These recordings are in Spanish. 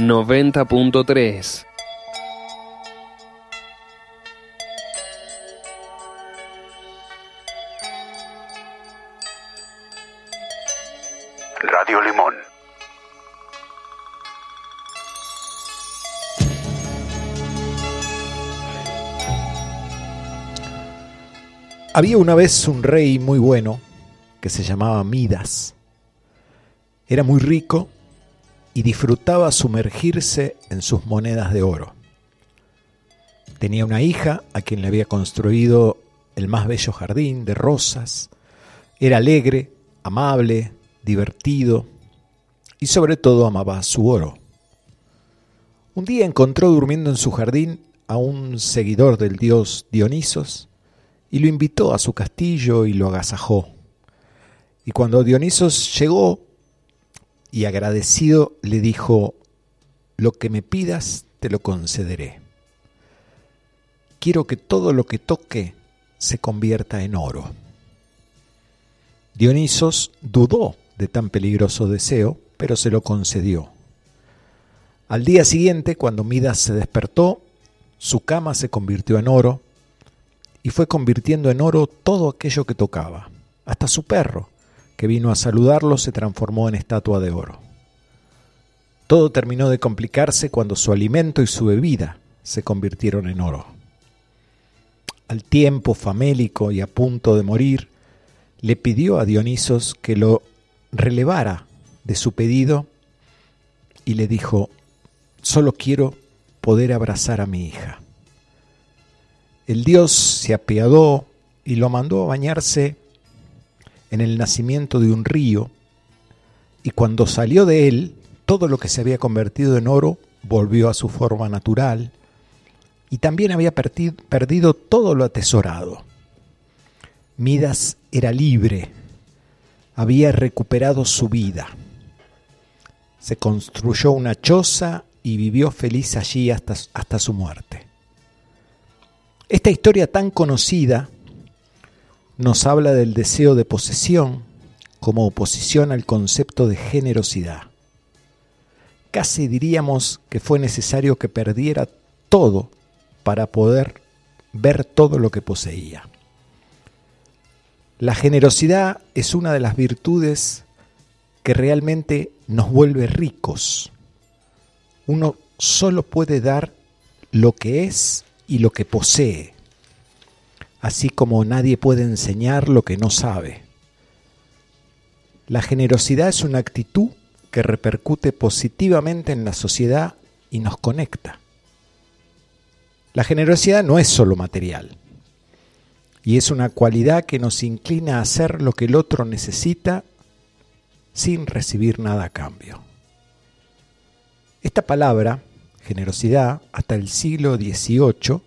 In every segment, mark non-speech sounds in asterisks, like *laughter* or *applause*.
90.3. Radio Limón. Había una vez un rey muy bueno que se llamaba Midas. Era muy rico y disfrutaba sumergirse en sus monedas de oro. Tenía una hija a quien le había construido el más bello jardín de rosas. Era alegre, amable, divertido y sobre todo amaba su oro. Un día encontró durmiendo en su jardín a un seguidor del dios Dionisos y lo invitó a su castillo y lo agasajó. Y cuando Dionisos llegó y agradecido le dijo, lo que me pidas te lo concederé. Quiero que todo lo que toque se convierta en oro. Dionisos dudó de tan peligroso deseo, pero se lo concedió. Al día siguiente, cuando Midas se despertó, su cama se convirtió en oro y fue convirtiendo en oro todo aquello que tocaba. Hasta su perro, que vino a saludarlo, se transformó en estatua de oro. Todo terminó de complicarse cuando su alimento y su bebida se convirtieron en oro. Al tiempo, famélico y a punto de morir, le pidió a Dionisos que lo relevara de su pedido y le dijo, solo quiero poder abrazar a mi hija. El dios se apiadó y lo mandó a bañarse en el nacimiento de un río, y cuando salió de él, todo lo que se había convertido en oro volvió a su forma natural, y también había perdido todo lo atesorado. Midas era libre, había recuperado su vida. Se construyó una choza y vivió feliz allí hasta, hasta su muerte. Esta historia tan conocida nos habla del deseo de posesión como oposición al concepto de generosidad. Casi diríamos que fue necesario que perdiera todo para poder ver todo lo que poseía. La generosidad es una de las virtudes que realmente nos vuelve ricos. Uno solo puede dar lo que es y lo que posee, así como nadie puede enseñar lo que no sabe. La generosidad es una actitud que repercute positivamente en la sociedad y nos conecta. La generosidad no es solo material y es una cualidad que nos inclina a hacer lo que el otro necesita sin recibir nada a cambio. Esta palabra, generosidad, hasta el siglo XVIII,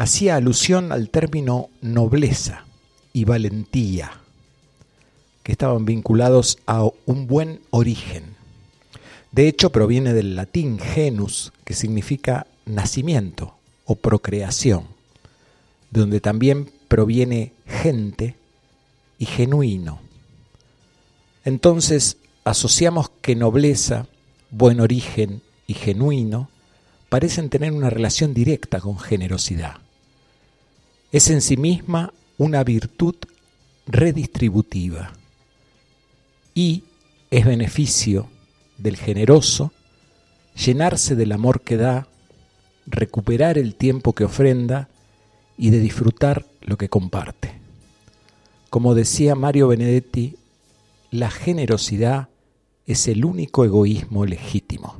hacía alusión al término nobleza y valentía, que estaban vinculados a un buen origen. De hecho, proviene del latín genus, que significa nacimiento o procreación, donde también proviene gente y genuino. Entonces asociamos que nobleza, buen origen y genuino parecen tener una relación directa con generosidad. Es en sí misma una virtud redistributiva y es beneficio del generoso llenarse del amor que da, recuperar el tiempo que ofrenda y de disfrutar lo que comparte. Como decía Mario Benedetti, la generosidad es el único egoísmo legítimo.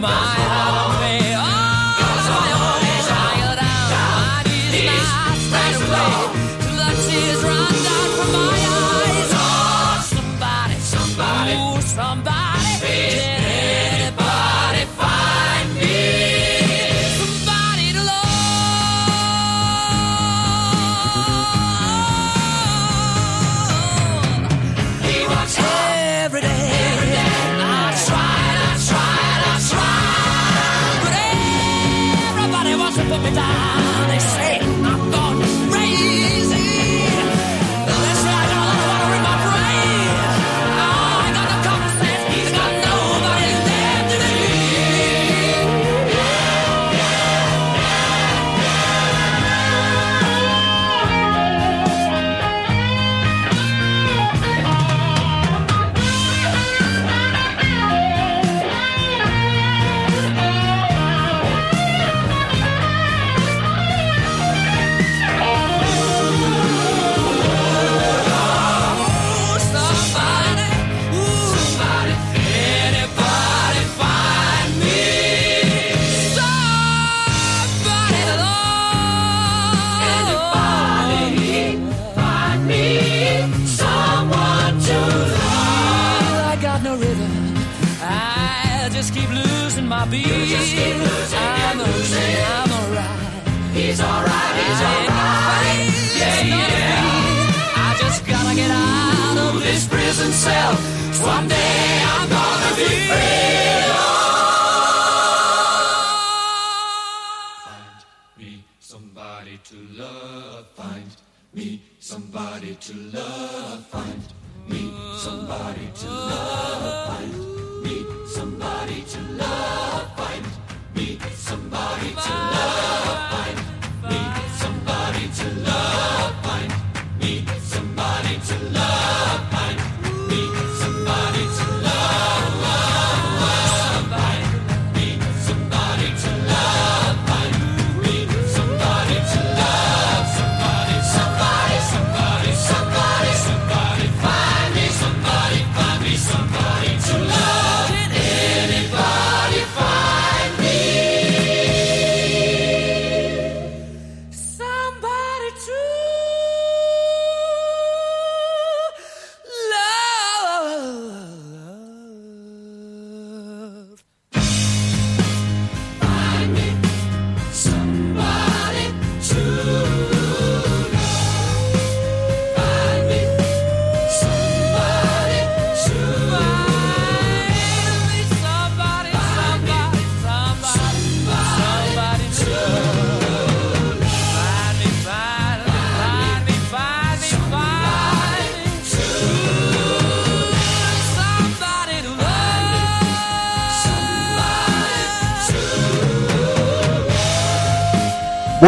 my house.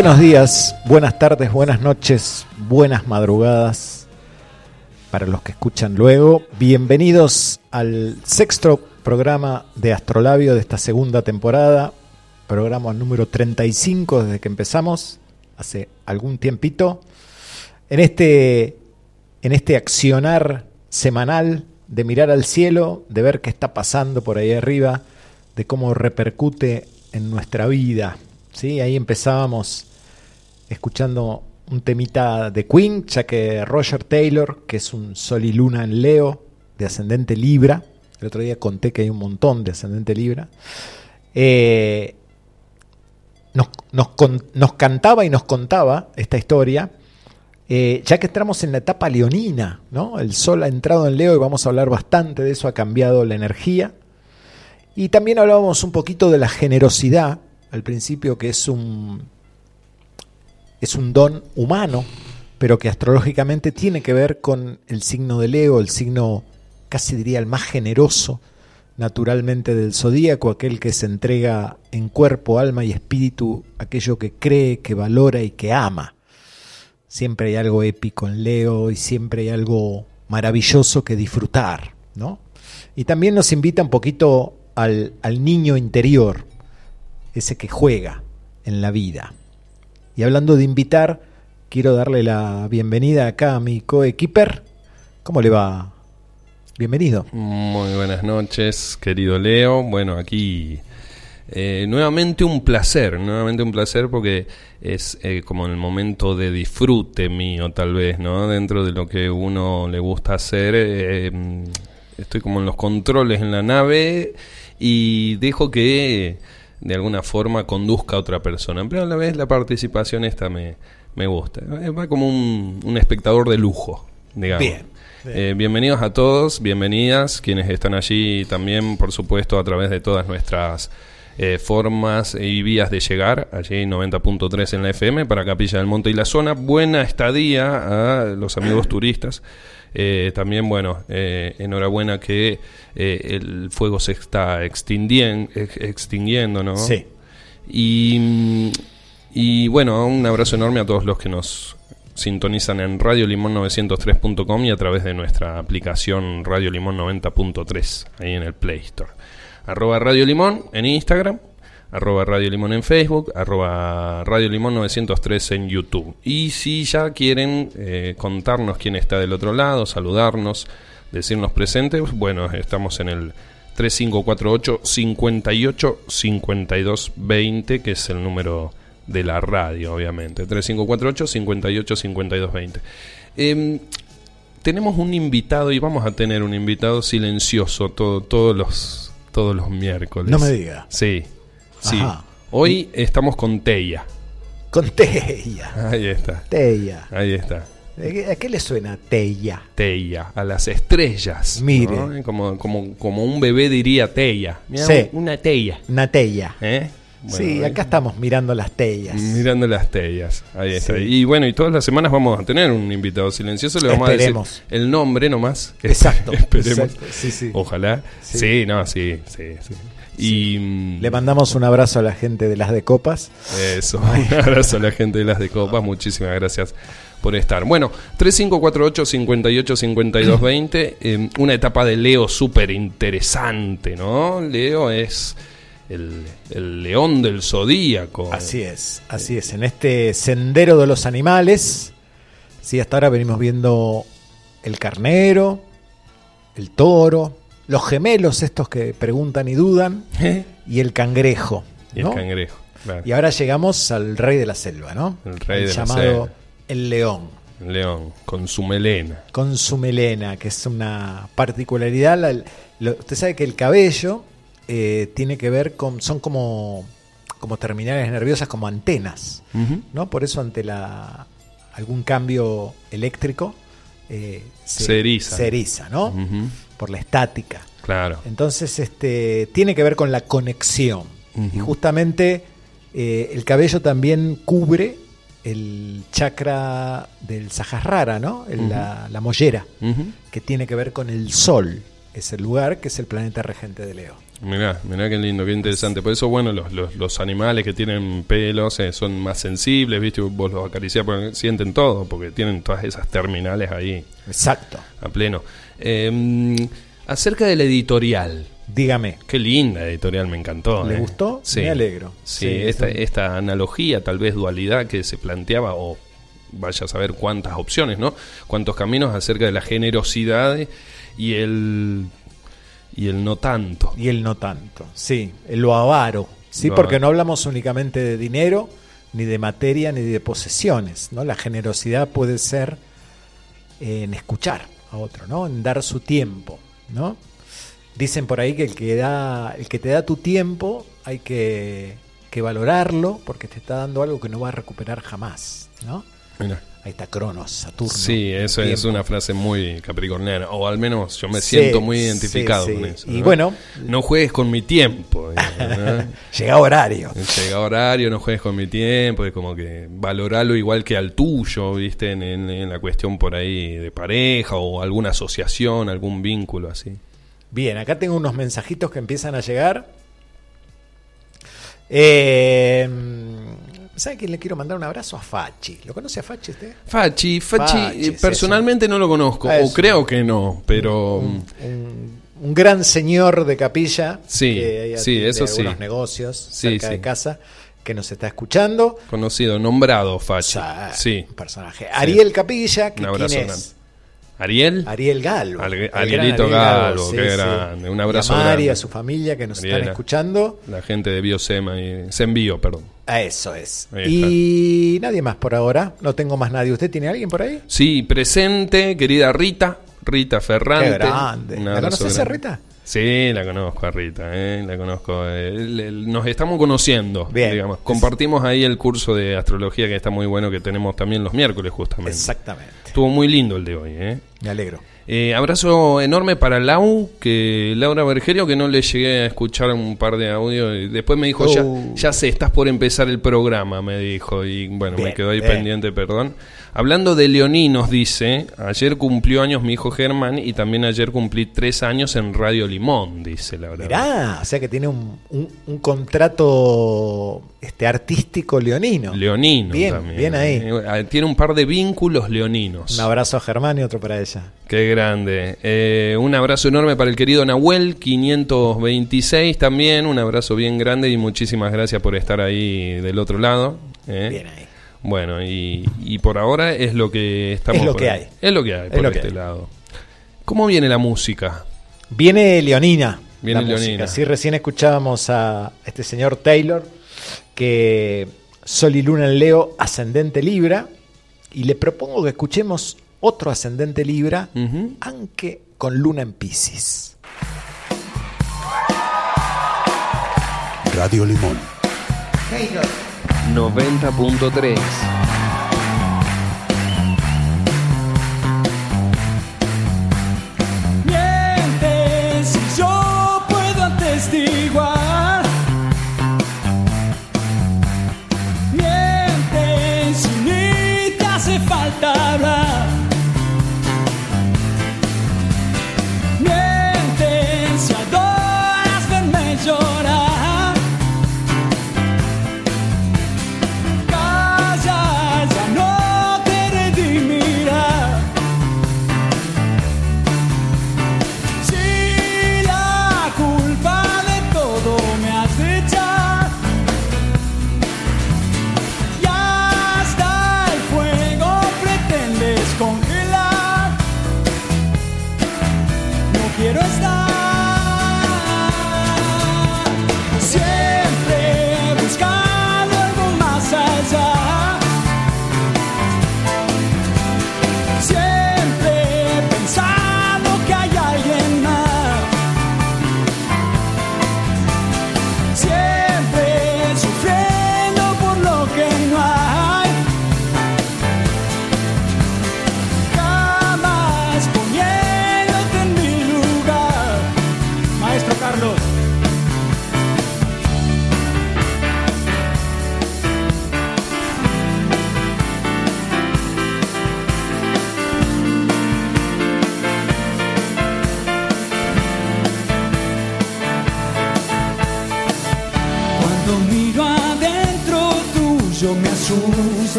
Buenos días, buenas tardes, buenas noches, buenas madrugadas para los que escuchan luego. Bienvenidos al sexto programa de Astrolabio de esta segunda temporada, programa número 35 desde que empezamos, hace algún tiempito. En este, en este accionar semanal de mirar al cielo, de ver qué está pasando por ahí arriba, de cómo repercute en nuestra vida. ¿Sí? Ahí empezábamos escuchando un temita de Queen, ya que Roger Taylor, que es un Sol y Luna en Leo, de ascendente Libra, el otro día conté que hay un montón de ascendente Libra, eh, nos, nos con- nos cantaba y nos contaba esta historia, eh, ya que entramos en la etapa leonina, ¿no? El Sol ha entrado en Leo y vamos a hablar bastante de eso, ha cambiado la energía. Y también hablábamos un poquito de la generosidad, al principio, que es un, es un don humano, pero que astrológicamente tiene que ver con el signo de Leo, el signo casi diría el más generoso naturalmente del zodíaco, aquel que se entrega en cuerpo, alma y espíritu, aquello que cree, que valora y que ama. Siempre hay algo épico en Leo y siempre hay algo maravilloso que disfrutar, ¿no? Y también nos invita un poquito al, al niño interior, ese que juega en la vida. Y hablando de invitar, quiero darle la bienvenida acá a mi coequiper. ¿Cómo le va? Bienvenido. Muy buenas noches, querido Leo. Bueno, aquí eh, nuevamente un placer, nuevamente un placer porque es eh, como el momento de disfrute mío, tal vez, ¿no? Dentro de lo que uno le gusta hacer. eh, estoy como en los controles en la nave y dejo que de alguna forma conduzca a otra persona. Pero a la vez la participación esta me, me gusta. Eh, Va como un, un espectador de lujo, digamos. Bien, bien. Eh, bienvenidos a todos, bienvenidas, quienes están allí también, por supuesto, a través de todas nuestras eh, formas y vías de llegar, allí 90.3 en la FM para Capilla del Monte y la zona. Buena estadía a los amigos turistas. Eh, también, bueno, eh, enhorabuena que eh, el fuego se está ex- extinguiendo, ¿no? Sí. Y, y bueno, un abrazo enorme a todos los que nos sintonizan en radiolimón903.com y a través de nuestra aplicación Radio Limón 90.3 ahí en el Play Store. Arroba Radio Limón en Instagram, arroba Radio Limón en Facebook, arroba Radio Limón 903 en YouTube. Y si ya quieren eh, contarnos quién está del otro lado, saludarnos, decirnos presentes, bueno, estamos en el 3548 58 52 20, que es el número de la radio, obviamente. 3548 58 52 20. Em, tenemos un invitado y vamos a tener un invitado silencioso todo- todos los todos los miércoles. No me diga. Sí. Sí. Ajá. Hoy estamos con Teya. Con Teya. *laughs* Ahí está. Teya. Ahí está. ¿De qué- ¿A qué le suena Teya? Teya, a las estrellas. Mire. ¿no? Como, como, como un bebé diría. Mirá, Sí. Una Teya. Una Teya. ¿Eh? sí, acá estamos mirando las Tellas. Mirando las tellas. Ahí está. Sí. Y bueno, y todas las semanas vamos a tener un invitado silencioso. Le vamos Esperemos. a decir el nombre nomás. Exacto. *laughs* Esperemos. exacto, Sí, sí. Ojalá. Sí. Sí. no, sí, sí, sí. Y mm, Le mandamos un abrazo a la gente de las de copas. eso. *laughs* Un abrazo a la gente de las de Copas. Muchísimas gracias por estar. Bueno, 3548 58 52 20. eh, una etapa de Leo súper interesante, ¿no? Leo es el, el león del zodíaco. Así es, así es. En este sendero de los animales, sí, hasta ahora venimos viendo el carnero, el toro, los gemelos estos que preguntan y dudan, ¿Eh? y el cangrejo. Y ¿no? el cangrejo. claro. Y ahora llegamos al rey de la selva, ¿no? El rey de la llamado selva. el león, El león, con su melena. con su melena, que es una particularidad. La- lo- usted sabe que el cabello eh, tiene que ver con, son como, como terminales nerviosas, como antenas. ¿no? Por eso ante la algún cambio eléctrico eh, Se eriza. se eriza, ¿no? Por la estática. Claro. Entonces, este, tiene que ver con la conexión. Y justamente eh, el cabello también cubre el chakra del Sahasrara, ¿no? El- la, la mollera, que tiene que ver con el Sol, es el lugar que es el planeta regente de Leo. Mirá, mirá qué lindo, qué interesante. Por eso, bueno, los, los, los animales que tienen pelos eh, son más sensibles, ¿viste? Vos los acariciás porque sienten todo, porque tienen todas esas terminales ahí Exacto. a pleno. Eh, acerca de la editorial. Dígame. Qué linda editorial, me encantó. ¿Le eh. gustó? Sí. Me alegro. Sí, Sí, esta, analogía, tal vez dualidad que se planteaba, o vaya a saber cuántas opciones, ¿no? Cuántos caminos acerca de la generosidad y el, y el no tanto. Y el no tanto, sí, el lo avaro, sí, Lo porque avaro. no hablamos únicamente de dinero, ni de materia, ni de posesiones, ¿no? La generosidad puede ser en escuchar a otro, ¿no? En dar su tiempo, ¿no? Dicen por ahí que el que da, el que te da tu tiempo hay que, que valorarlo porque te está dando algo que no va a recuperar jamás, ¿no? Mirá. Ahí está Cronos, Saturno. Sí, eso es una frase muy capricorniana, o al menos yo me Sí, siento muy identificado sí. con eso. Y ¿no? bueno- no juegues con mi tiempo. *laughs* ¿no? Llega horario. Llega horario, no juegues con mi tiempo, es como que valorarlo igual que al tuyo, ¿viste? En, en- en la cuestión por ahí de pareja o alguna asociación, algún vínculo así. Bien, acá tengo unos mensajitos que empiezan a llegar. Eh, ¿Sabe que le quiero mandar un abrazo a Fachi? ¿Lo conoce a Fachi usted? Fachi, Fachi, Fachi, eh, sí, personalmente no lo conozco, Ah, o creo que no, pero... Un, un gran señor de capilla Sí, que sí, eso sí. algunos negocios Sí, cerca sí. de casa. que nos está escuchando. Conocido, nombrado, O Fachi. sea, Sí. un personaje. Ariel Capilla, que Un abrazo quién es? ¿Ariel? Ariel Galvo. Al- Arielito Ariel Galvo, qué grande. Un abrazo Y a Mari, grande. a su familia que nos están escuchando. La gente de Biosema y se envío, perdón. Eso es. Y nadie más por ahora. No tengo más nadie. ¿Usted tiene alguien por ahí? Sí, presente, querida Rita, Rita Ferrante. Qué grande. ¿La conoces a. Rita? Sí, la conozco a Rita, eh, la conozco. eh, le- nos estamos conociendo, Bien. digamos. Compartimos ahí el curso de astrología que está muy bueno, que tenemos también los miércoles justamente. Exactamente. Estuvo muy lindo el de hoy, ¿eh? Me alegro. Eh, abrazo enorme para Lau, que Laura Bergerio, que no le llegué a escuchar un par de audios. y Después me dijo, ya, Uh. ya sé, estás por empezar el programa, me dijo. Y bueno, me quedó ahí bien. pendiente, perdón. Hablando de leoninos, dice, ayer cumplió años mi hijo Germán y también ayer cumplí tres años en Radio Limón, dice Laura. Mirá, o sea que tiene un, un- un contrato este, artístico leonino. Leonino Bien, también. bien ahí. Eh, Tiene un par de vínculos leoninos. Un abrazo a Germán y otro para ella. Qué grande. Eh, un abrazo enorme para el querido Nahuel, 526 también. Un abrazo bien grande y muchísimas gracias por estar ahí del otro lado. ¿eh? Bien ahí. Bueno, y, y por ahora es lo que estamos. Es lo por que ahí. hay. Es lo que hay Es por lo que este hay. lado. ¿Cómo viene la música? Viene Leonina. Viene la música. Leonina. Sí, recién escuchábamos a este señor Taylor, que Sol y Luna en Leo, ascendente Libra, y le propongo que escuchemos otro ascendente Libra, aunque con Luna en Pisces. Radio Limón. 90.3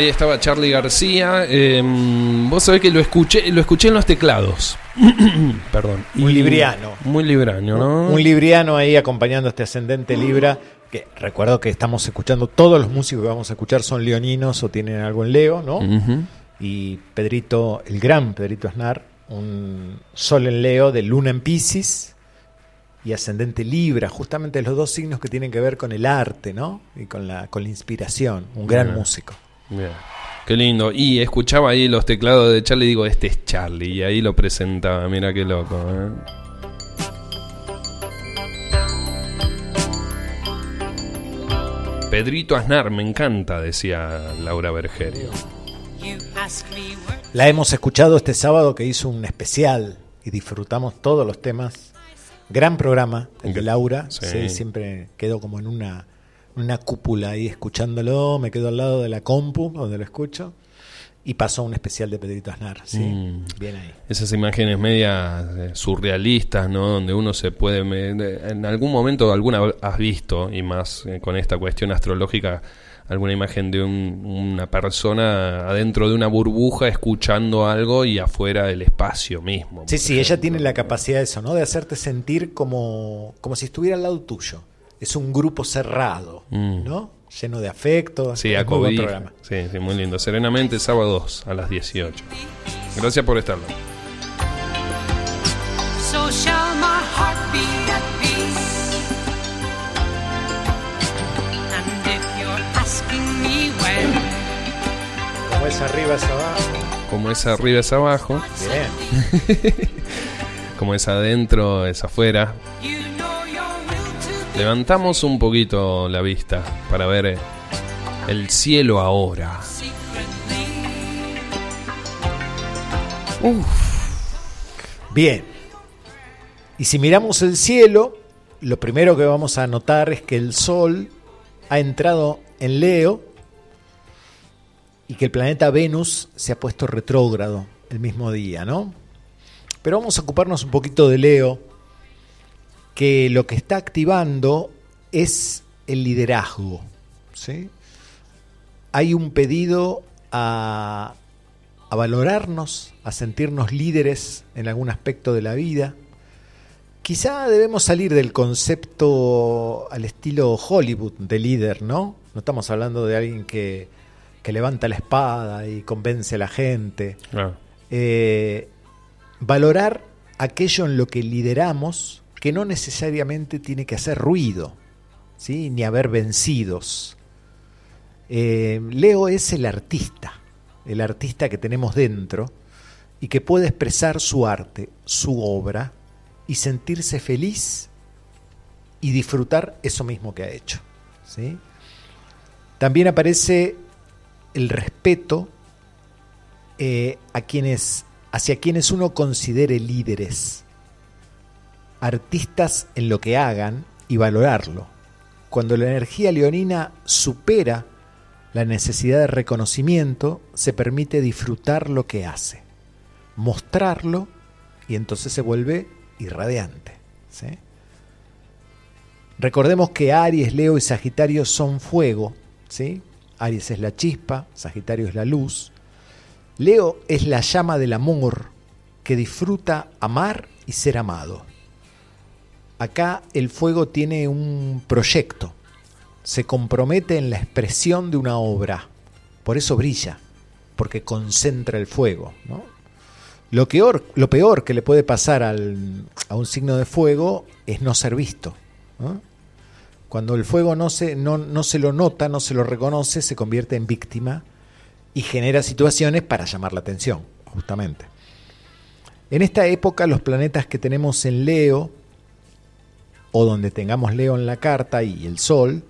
Ahí estaba Charlie García. eh, vos sabés que lo escuché, lo escuché en los teclados. *clears throat* Perdón. Un Y- libriano. Muy libriano, ¿no? Un libriano ahí acompañando a este ascendente Libra. Que recuerdo que estamos escuchando, todos los músicos que vamos a escuchar son leoninos o tienen algo en Leo, ¿no? Y Pedrito, el gran Pedrito Aznar, un Sol en Leo de Luna en Pisces y ascendente Libra, justamente los dos signos que tienen que ver con el arte, ¿no? Y con la, con la inspiración. Un gran músico. Bien. Qué lindo. Y escuchaba ahí los teclados de Charlie y digo, este es Charlie. Y ahí lo presentaba. Mira qué loco. ¿eh? Pedrito Aznar, me encanta, decía Laura Bergerio. La hemos escuchado este sábado que hizo un especial y disfrutamos todos los temas. Gran programa, el de Laura. Sí. Sí, siempre quedo como en una, una cúpula ahí escuchándolo. Me quedo al lado de la compu donde lo escucho. Y pasó un especial de Pedrito Aznar. Sí, Mm. bien ahí. Esas imágenes medias eh, surrealistas, ¿no? Donde uno se puede... en algún momento alguna has visto, y más eh, con esta cuestión astrológica, alguna imagen de un- una persona adentro de una burbuja escuchando algo y afuera el espacio mismo. Sí, sí, ella tiene la capacidad de eso, ¿no? De hacerte sentir como, como si estuviera al lado tuyo. Es un grupo cerrado, Mm. ¿no? Lleno de afecto. Sí, buen acobija. programa. Sí, sí, muy lindo. Serenamente, sábados a las 18. Gracias por estarlo. So shall my heart be at peace. And if you're asking me when, Como es arriba es abajo. Como es arriba es abajo, Bien. *laughs* como es adentro es afuera. Levantamos un poquito la vista para ver el cielo ahora. secretly. Bien. Y si miramos el cielo, lo primero que vamos a notar es que el Sol ha entrado en Leo y que el planeta Venus se ha puesto retrógrado el mismo día, ¿no? Pero vamos a ocuparnos un poquito de Leo, que lo que está activando es el liderazgo, ¿sí? Hay un pedido a, a valorarnos, a sentirnos líderes en algún aspecto de la vida. Quizá debemos salir del concepto al estilo Hollywood de líder, ¿no? No estamos hablando de alguien que, que levanta la espada y convence a la gente. Ah, Eh, valorar aquello en lo que lideramos que no necesariamente tiene que hacer ruido, ¿sí? ni haber vencidos. Eh, Leo es el artista, el artista que tenemos dentro y que puede expresar su arte, su obra y sentirse feliz y disfrutar eso mismo que ha hecho. ¿sí? También aparece el respeto eh, a quienes, hacia quienes uno considere líderes, artistas en lo que hagan y valorarlo. Cuando la energía leonina supera la necesidad de reconocimiento, se permite disfrutar lo que hace, mostrarlo y entonces se vuelve irradiante. Recordemos que Aries, Leo y Sagitario son fuego. ¿sí? Aries es la chispa, Sagitario es la luz. Leo es la llama del amor que disfruta amar y ser amado. Acá el fuego tiene un proyecto, se compromete en la expresión de una obra, por eso brilla, porque concentra el fuego. Lo, peor, que le puede pasar al- a un signo de fuego es no ser visto. Cuando el fuego no se, no, no se lo nota, no se lo reconoce, se convierte en víctima y genera situaciones para llamar la atención, justamente. En esta época los planetas que tenemos en Leo, o donde tengamos Leo en la carta y el Sol,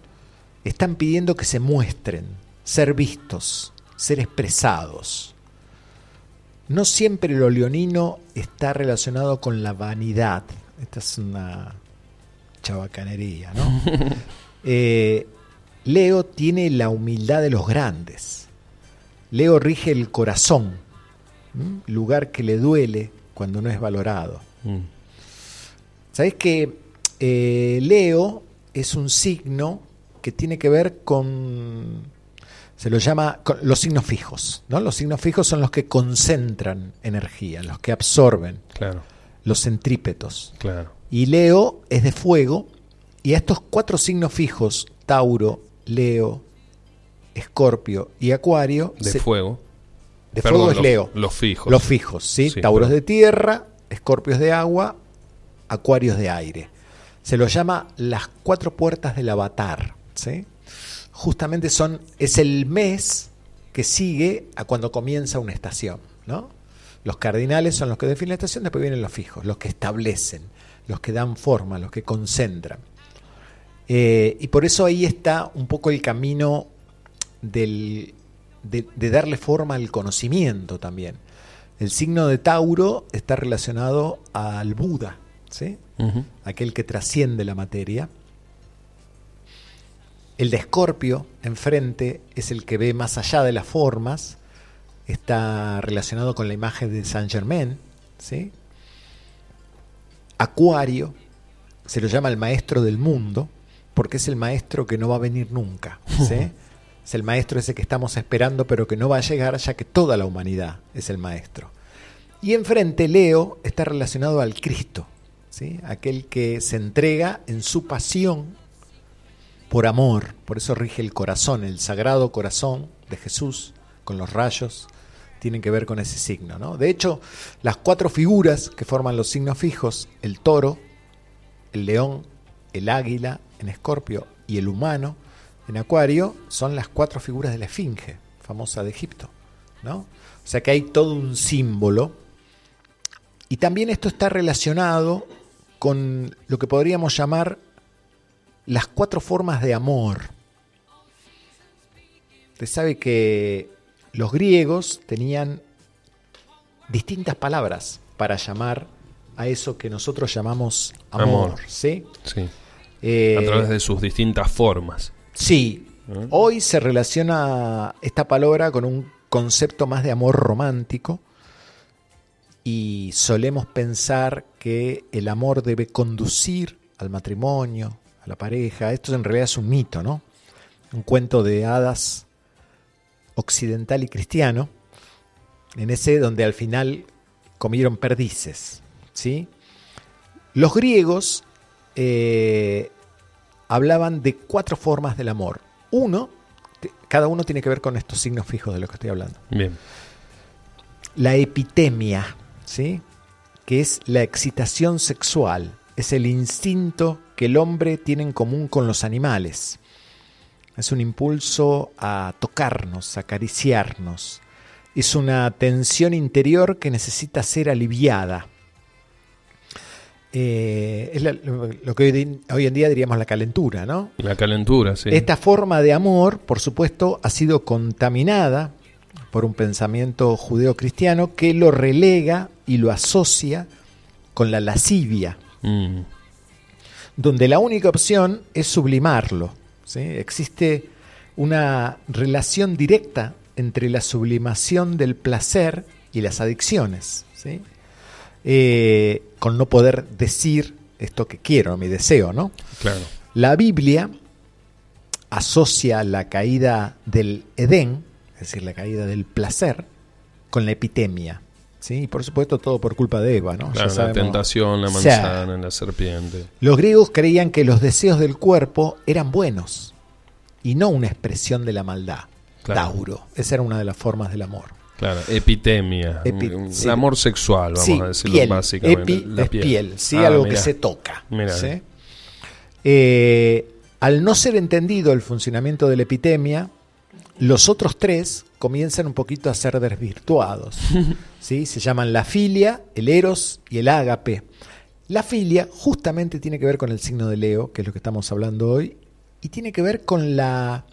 están pidiendo que se muestren, ser vistos, ser expresados. No siempre lo leonino está relacionado con la vanidad. Esta es una chabacanería, ¿no? *laughs* Eh, Leo tiene la humildad de los grandes. Leo rige el corazón, ¿m? lugar que le duele cuando no es valorado. mm. ¿Sabés que eh, Leo es un signo que tiene que ver con Se los llama co- los signos fijos. ¿no? Los signos fijos son los que concentran energía, los que absorben, Claro, los centrípetos. claro. Y Leo es de fuego. Y a estos cuatro signos fijos, Tauro, Leo, Escorpio y Acuario, De se- fuego. de Perdón, fuego es los- Leo. Los fijos. Los fijos, ¿sí? Sí, Tauro es perdón. de tierra, Escorpio es de agua, Acuario es de aire. Se los llama las cuatro puertas del avatar, ¿sí? Justamente son, es el mes que sigue a cuando comienza una estación, ¿no? Los cardinales son los que definen la estación, después vienen los fijos, los que establecen, los que dan forma, los que concentran. Eh, y por eso ahí está un poco el camino del, de, de darle forma al conocimiento también. El signo de Tauro está relacionado al Buda, ¿sí? Aquel que trasciende la materia. El de Escorpio, enfrente, es el que ve más allá de las formas, está relacionado con la imagen de Saint Germain. ¿sí? Acuario se lo llama el maestro del mundo, porque es el maestro que no va a venir nunca. ¿sí? *laughs* Es el maestro ese que estamos esperando, pero que no va a llegar, ya que toda la humanidad es el maestro. Y enfrente, Leo está relacionado al Cristo, ¿sí? aquel que se entrega en su pasión por amor, por eso rige el corazón, el sagrado corazón de Jesús con los rayos, tienen que ver con ese signo. ¿no? De hecho, las cuatro figuras que forman los signos fijos, el toro, el león, el águila en escorpio y el humano en acuario, son las cuatro figuras de la esfinge, famosa de Egipto. ¿no? O sea que hay todo un símbolo. Y también esto está relacionado con lo que podríamos llamar las cuatro formas de amor. Usted sabe que los griegos tenían distintas palabras para llamar a eso que nosotros llamamos amor. Amor. ¿sí? Sí. Eh, A través de sus distintas formas. Sí, ¿Eh? hoy se relaciona esta palabra con un concepto más de amor romántico y solemos pensar que el amor debe conducir al matrimonio, a la pareja. Esto en realidad es un mito, ¿no? Un cuento de hadas occidental y cristiano, en ese donde al final comieron perdices, ¿sí? Los griegos eh, hablaban de cuatro formas del amor. Uno, cada uno tiene que ver con estos signos fijos de los que estoy hablando. Bien. La epitemia, ¿sí? que es la excitación sexual, es el instinto que el hombre tiene en común con los animales. Es un impulso a tocarnos, a acariciarnos. Es una tensión interior que necesita ser aliviada. Eh, es la- lo que hoy, hoy en día diríamos la calentura, ¿no? La calentura, sí. Esta forma de amor, por supuesto, ha sido contaminada por un pensamiento judeocristiano que lo relega y lo asocia con la lascivia, Mm, donde la única opción es sublimarlo. ¿sí? Existe una relación directa entre la sublimación del placer y las adicciones, ¿sí? Eh, con no poder decir esto que quiero, mi deseo, ¿no? claro. La Biblia asocia la caída del Edén, es decir, la caída del placer, con la epitemia. ¿sí? Y por supuesto todo por culpa de Eva. ¿no? Ya la tentación, la O sea, manzana, la serpiente. los griegos creían que los deseos del cuerpo eran buenos y no una expresión de la maldad. Claro. Tauro. Esa era una de las formas del amor. Claro, epitemia. Epi- un- sí. El amor sexual, vamos sí, a decirlo piel. básicamente. Epi La es piel, sí, Ah, algo mirá. que se toca. Eh, al no ser entendido el funcionamiento de la epitemia, los otros tres comienzan un poquito a ser desvirtuados. *laughs* ¿sí? Se llaman la filia, el eros y el ágape. La filia justamente tiene que ver con el signo de Leo, que es lo que estamos hablando hoy, y tiene que ver con la,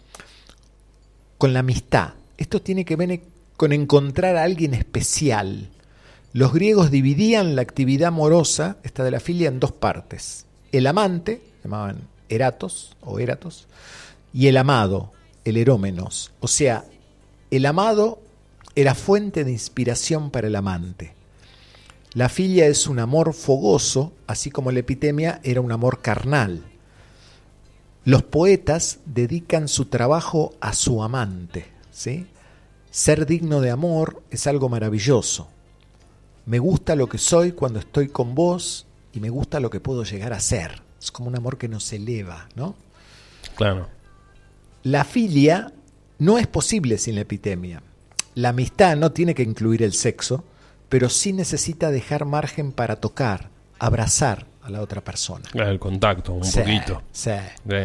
con la amistad. Esto tiene que ver con encontrar a alguien especial. Los griegos dividían la actividad amorosa, esta de la filia, en dos partes. El amante, llamaban eratos o eratos, y el amado, el erómenos. O sea, el amado era fuente de inspiración para el amante. La filia es un amor fogoso, así como la epitemia era un amor carnal. Los poetas dedican su trabajo a su amante, ¿sí? Ser digno de amor es algo maravilloso. Me gusta lo que soy cuando estoy con vos y me gusta lo que puedo llegar a ser. Es como un amor que nos eleva, ¿no? Claro. La filia no es posible sin la epitemia. La amistad no tiene que incluir el sexo, pero sí necesita dejar margen para tocar, abrazar a la otra persona. El contacto, un Sí, poquito. sí. Sí.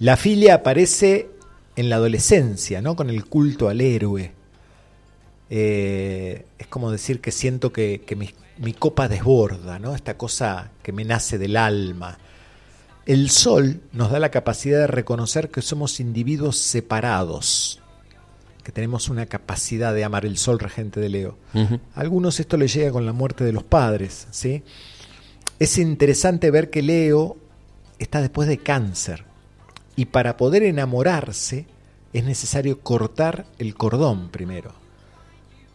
La filia aparece en la adolescencia, ¿no? Con el culto al héroe. Eh, es como decir que siento que, que mi, mi copa desborda, ¿no? Esta cosa que me nace del alma. El sol nos da la capacidad de reconocer que somos individuos separados, que tenemos una capacidad de amar el sol regente de Leo. A algunos esto les llega con la muerte de los padres, ¿sí? Es interesante ver que Leo está después de cáncer y para poder enamorarse es necesario cortar el cordón primero.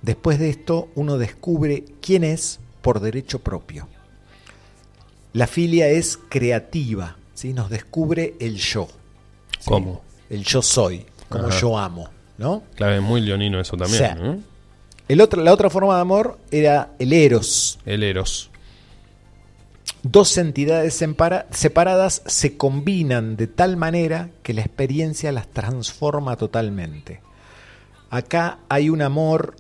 Después de esto uno descubre quién es por derecho propio. La filia es creativa, ¿sí? nos descubre el yo. ¿sí? ¿Cómo? El yo soy, como Ajá. yo amo. ¿no? Claro, es muy leonino eso también. ¿no? El otro, la otra forma de amor era el eros. El Eros. Dos entidades separa- separadas se combinan de tal manera que la experiencia las transforma totalmente. Acá hay un amor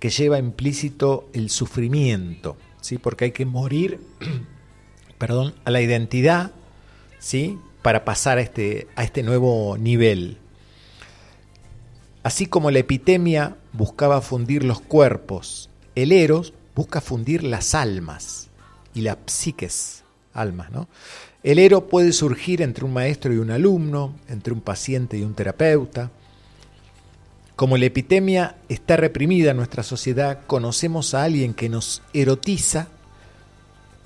que lleva implícito el sufrimiento, ¿sí? porque hay que morir *clears throat* perdón, a la identidad ¿sí? para pasar a este, a este nuevo nivel. Así como la epidemia buscaba fundir los cuerpos, el eros busca fundir las almas y las psiques, almas, ¿no? El ero puede surgir entre un maestro y un alumno, entre un paciente y un terapeuta. Como la epidemia está reprimida en nuestra sociedad, conocemos a alguien que nos erotiza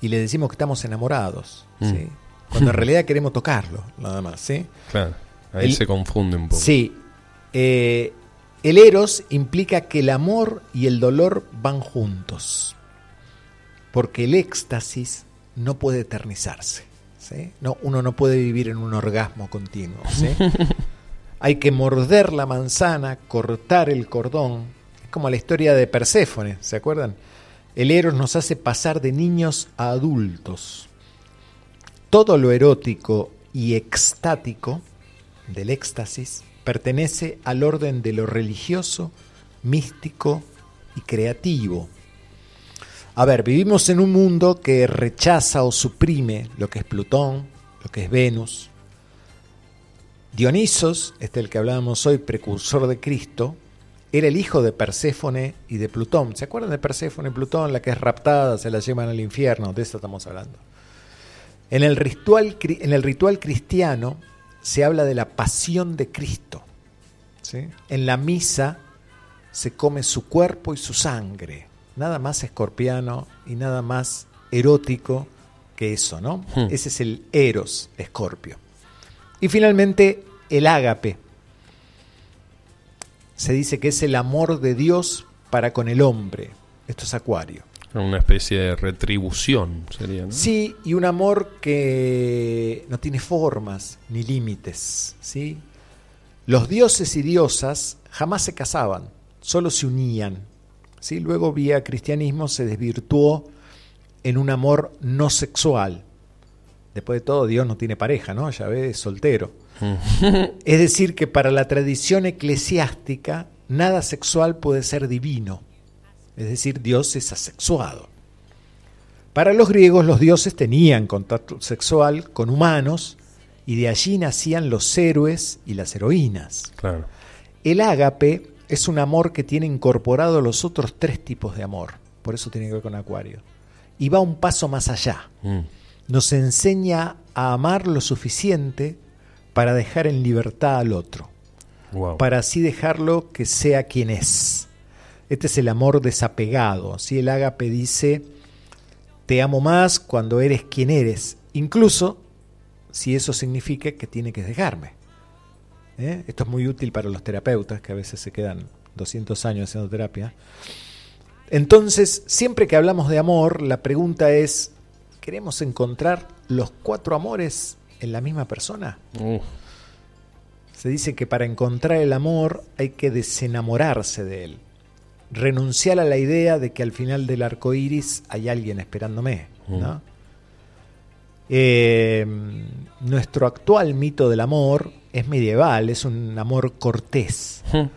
y le decimos que estamos enamorados, ¿sí? Cuando en realidad queremos tocarlo, nada más, ¿sí? Claro. Ahí El- se confunde un poco. Sí. Eh, el eros implica que el amor y el dolor van juntos. Porque el éxtasis no puede eternizarse. ¿sí? No, uno no puede vivir en un orgasmo continuo. ¿sí? *laughs* Hay que morder la manzana, cortar el cordón. Es como la historia de Perséfone, ¿se acuerdan? El eros nos hace pasar de niños a adultos. Todo lo erótico y extático del éxtasis pertenece al orden de lo religioso, místico y creativo. A ver, vivimos en un mundo que rechaza o suprime lo que es Plutón, lo que es Venus. Dionisos, este el que hablábamos hoy, precursor de Cristo, era el hijo de Perséfone y de Plutón. ¿Se acuerdan de Perséfone y Plutón? La que es raptada, se la llevan al infierno, de eso estamos hablando. En el ritual, en el ritual cristiano se habla de la pasión de Cristo. ¿sí? En la misa se come su cuerpo y su sangre. Nada más escorpiano y nada más erótico que eso, ¿no? Hmm. Ese es el eros, escorpio. Y finalmente, el ágape. Se dice que es el amor de Dios para con el hombre. Esto es acuario. Una especie de retribución sería, ¿no? Sí, y un amor que no tiene formas ni límites, ¿sí? Los dioses y diosas jamás se casaban, solo se unían. ¿sí? Luego vía cristianismo se desvirtuó en un amor no sexual. Después de todo, Dios no tiene pareja, ¿no? Ya ve, es soltero. es decir, que para la tradición eclesiástica, nada sexual puede ser divino. Es decir, Dios es asexuado. Para los griegos los dioses tenían contacto sexual con humanos y de allí nacían los héroes y las heroínas. Claro. El ágape es un amor que tiene incorporado los otros tres tipos de amor, por eso tiene que ver con Acuario. Y va un paso más allá. Mm. Nos enseña a amar lo suficiente para dejar en libertad al otro Wow. para así dejarlo que sea quien es. Este es el amor desapegado. ¿sí? El ágape dice, te amo más cuando eres quien eres, incluso si eso significa que tiene que dejarme. ¿Eh? Esto es muy útil para los terapeutas que a veces se quedan 200 años haciendo terapia. Entonces, siempre que hablamos de amor, la pregunta es, ¿queremos encontrar los cuatro amores en la misma persona? Se dice que para encontrar el amor hay que desenamorarse de él. Renunciar a la idea de que al final del arco iris hay alguien esperándome. ¿no? Eh, nuestro actual mito del amor es medieval, es un amor cortés. Hmm.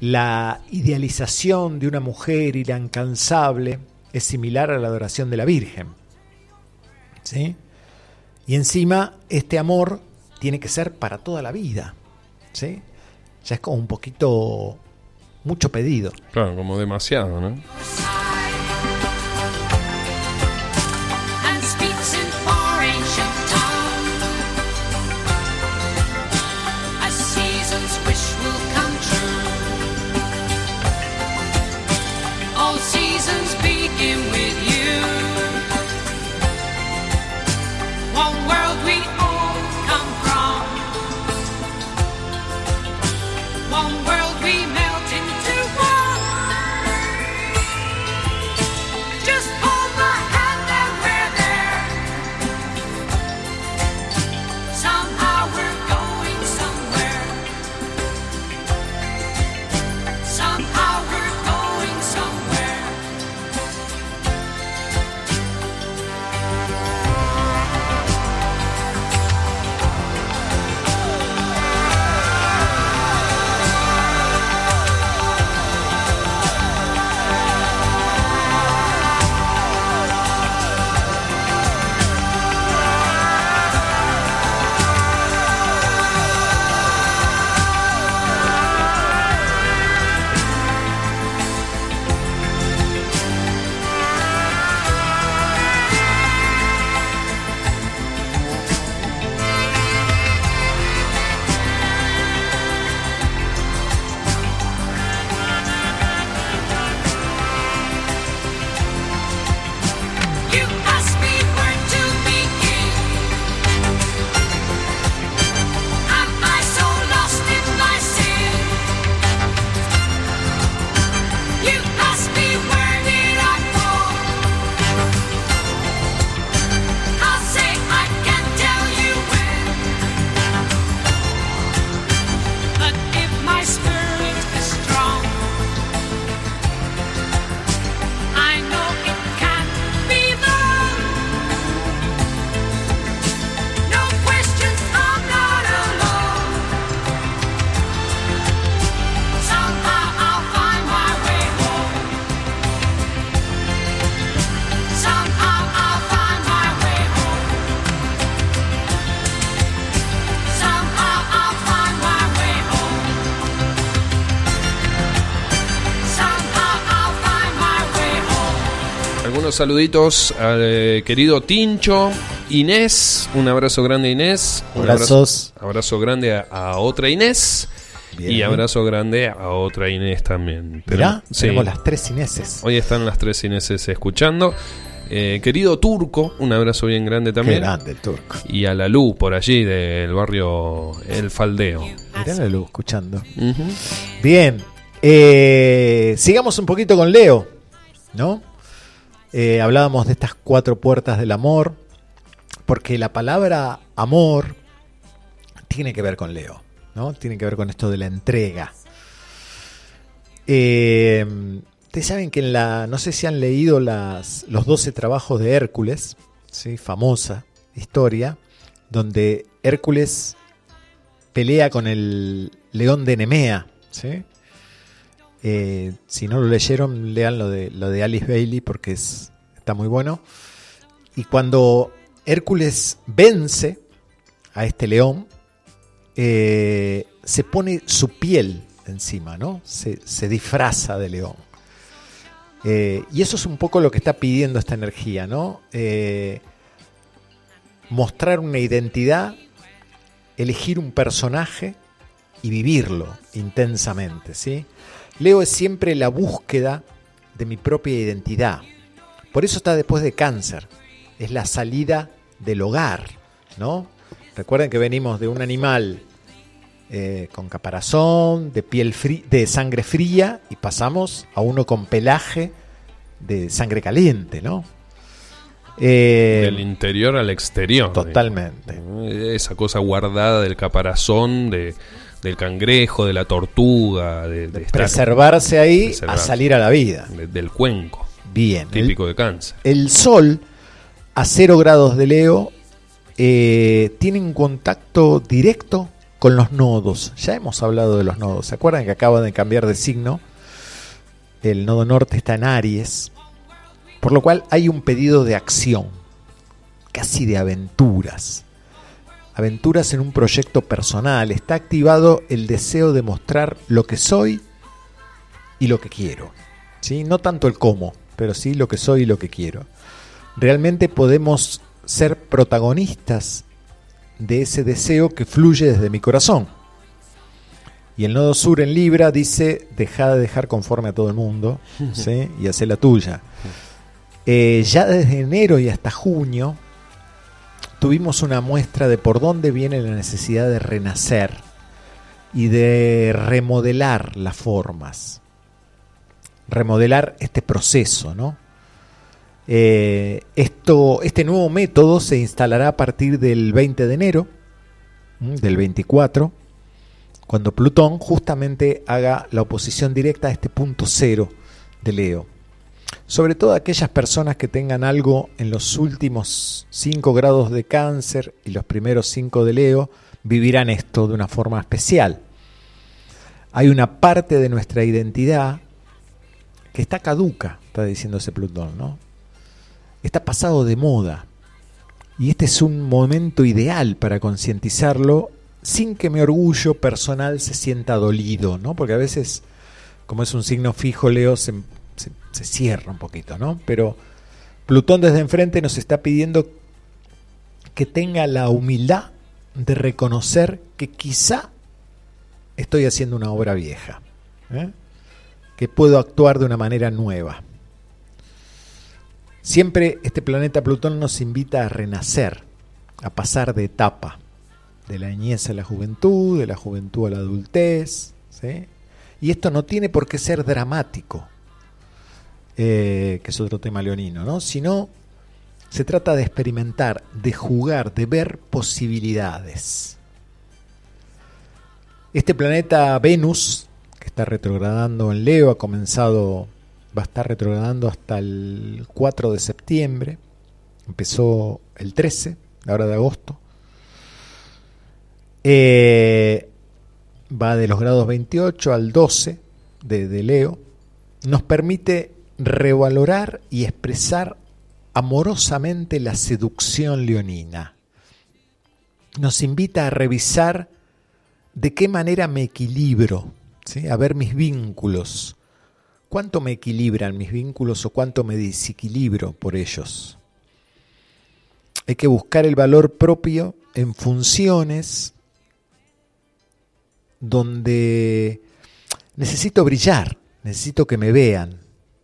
La idealización de una mujer incansable es similar a la adoración de la Virgen. ¿Sí? Y encima, este amor tiene que ser para toda la vida. ¿Sí? Ya es como un poquito, mucho pedido. Claro, como demasiado, ¿no? Saluditos al eh, querido Tincho, Inés, un abrazo grande Inés, un Abrazos. abrazo, abrazo grande a, a otra Inés Bien. y abrazo grande a otra Inés también. Mirá, Tenemos- sí. tenemos las tres Ineses. Hoy están las tres Ineses escuchando. Eh, querido Turco, un abrazo bien grande Qué también. grande el turco. Y a la Lu por allí del barrio El Faldeo. Mirá la luz escuchando. Bien, eh, sigamos un poquito con Leo, ¿no? Eh, hablábamos de estas cuatro puertas del amor, porque la palabra amor tiene que ver con Leo, ¿no? Tiene que ver con esto de la entrega. Eh, Ustedes saben que en la, no sé si han leído las, los 12 trabajos de Hércules, ¿sí? famosa historia, donde Hércules pelea con el león de Nemea, ¿sí? Eh, si no lo leyeron, lean lo de, lo de Alice Bailey porque es, está muy bueno. Y cuando Hércules vence a este león, eh, se pone su piel encima, ¿no? Se, disfraza de león. Eh, y eso es un poco lo que está pidiendo esta energía, ¿no? Mostrar una identidad, elegir un personaje y vivirlo intensamente, ¿sí? Leo es siempre la búsqueda de mi propia identidad. Por eso está después de cáncer. Es la salida del hogar, ¿no? Recuerden que venimos de un animal eh, con caparazón, de piel de sangre fría, y pasamos a uno con pelaje de sangre caliente, ¿no? Eh, Del interior al exterior. totalmente. digamos. Esa cosa guardada del caparazón, de, del cangrejo, de la tortuga, de, de estar- Preservarse ahí a salir a la vida. de- del cuenco, Bien. El- típico de cáncer. El Sol a 0 grados de Leo eh, tiene un contacto directo con los nodos. Ya hemos hablado de los nodos. ¿Se acuerdan que acaba de cambiar de signo? El nodo norte está en Aries. Por lo cual hay un pedido de acción, casi de aventuras. Aventuras en un proyecto personal. Está activado el deseo de mostrar lo que soy y lo que quiero. ¿sí? No tanto el cómo, pero sí lo que soy y lo que quiero. Realmente podemos ser protagonistas de ese deseo que fluye desde mi corazón. Y el nodo sur en Libra dice, deja de dejar conforme a todo el mundo *laughs* ¿sí? y hacer la tuya. Eh, ya desde enero y hasta junio tuvimos una muestra de por dónde viene la necesidad de renacer y de remodelar las formas remodelar este proceso, ¿no? Eh, esto, este nuevo método se instalará a partir del 20 de enero, del 24, cuando Plutón justamente haga la oposición directa a este punto cero de Leo. Sobre todo aquellas personas que tengan algo en los últimos 5 grados de cáncer y los primeros 5 de Leo, vivirán esto de una forma especial. Hay una parte de nuestra identidad que está caduca, está diciendo ese Plutón, ¿no? Está pasado de moda. Y este es un momento ideal para concientizarlo sin que mi orgullo personal se sienta dolido, ¿no? Porque a veces, como es un signo fijo, Leo se, se- cierra un poquito, ¿no? Pero Plutón desde enfrente nos está pidiendo que tenga la humildad de reconocer que quizá estoy haciendo una obra vieja. ¿eh? que puedo actuar de una manera nueva. Siempre este planeta Plutón nos invita a renacer, a pasar de etapa, de la niñez a la juventud, de la juventud a la adultez. ¿sí? Y esto no tiene por qué ser dramático, eh, que es otro tema leonino, ¿no? sino se trata de experimentar, de jugar, de ver posibilidades. Este planeta Venus, que está retrogradando en Leo, ha comenzado, va a estar retrogradando hasta el 4 de septiembre, empezó el 13, ahora de agosto. Eh, va de los grados 28 al 12 de, de Leo, nos permite revalorar y expresar amorosamente la seducción leonina. Nos invita a revisar de qué manera me equilibro, a ver mis vínculos. ¿Cuánto me equilibran mis vínculos o cuánto me desequilibro por ellos? Hay que buscar el valor propio en funciones donde necesito brillar, necesito que me vean,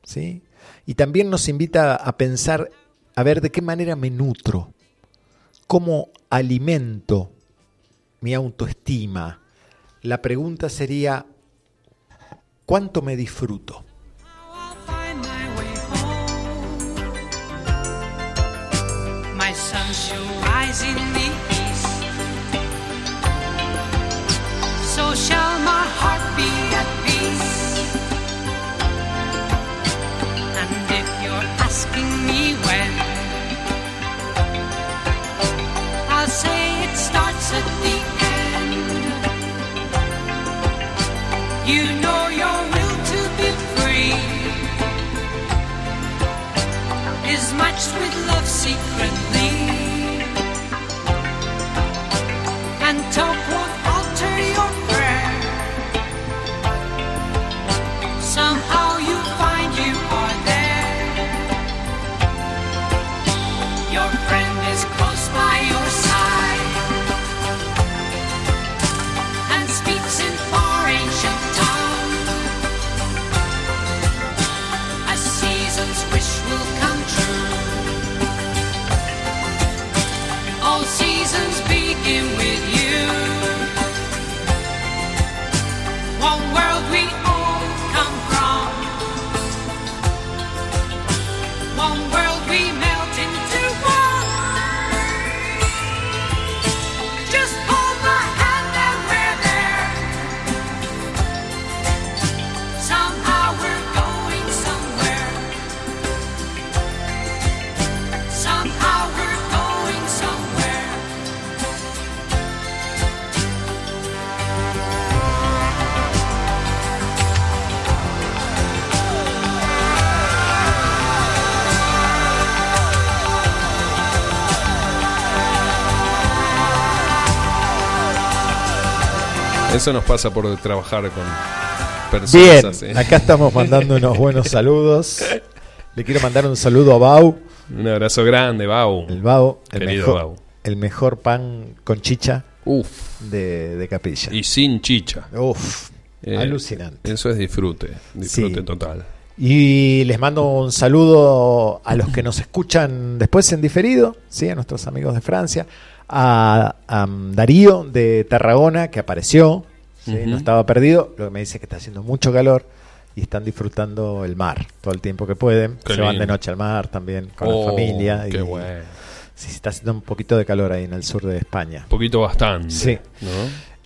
¿sí? Y también nos invita a pensar a ver de qué manera me nutro, cómo alimento mi autoestima. La pregunta sería, ¿cuánto me disfruto? secret. Eso nos pasa por trabajar con personas Bien, así. acá estamos mandando *laughs* unos buenos saludos. Le quiero mandar un saludo a Bau, Un abrazo grande, Bau. el Bau, el Querido mejor, Bau. el mejor pan con chicha Uf. de, de capilla. Y sin chicha. Uf, Eh, alucinante. Eso es disfrute. Disfrute Sí. total. Y les mando un saludo a los que nos escuchan después en diferido, ¿sí? a nuestros amigos de Francia, a, a, Darío de Tarragona, que apareció, ¿sí? No estaba perdido, lo que me dice que está haciendo mucho calor y están disfrutando el mar todo el tiempo que pueden. Qué Se van de noche al mar también con Oh, la familia. Qué y, bueno. Sí, está haciendo un poquito de calor ahí en el sur de España. Un poquito bastante. Sí. ¿no?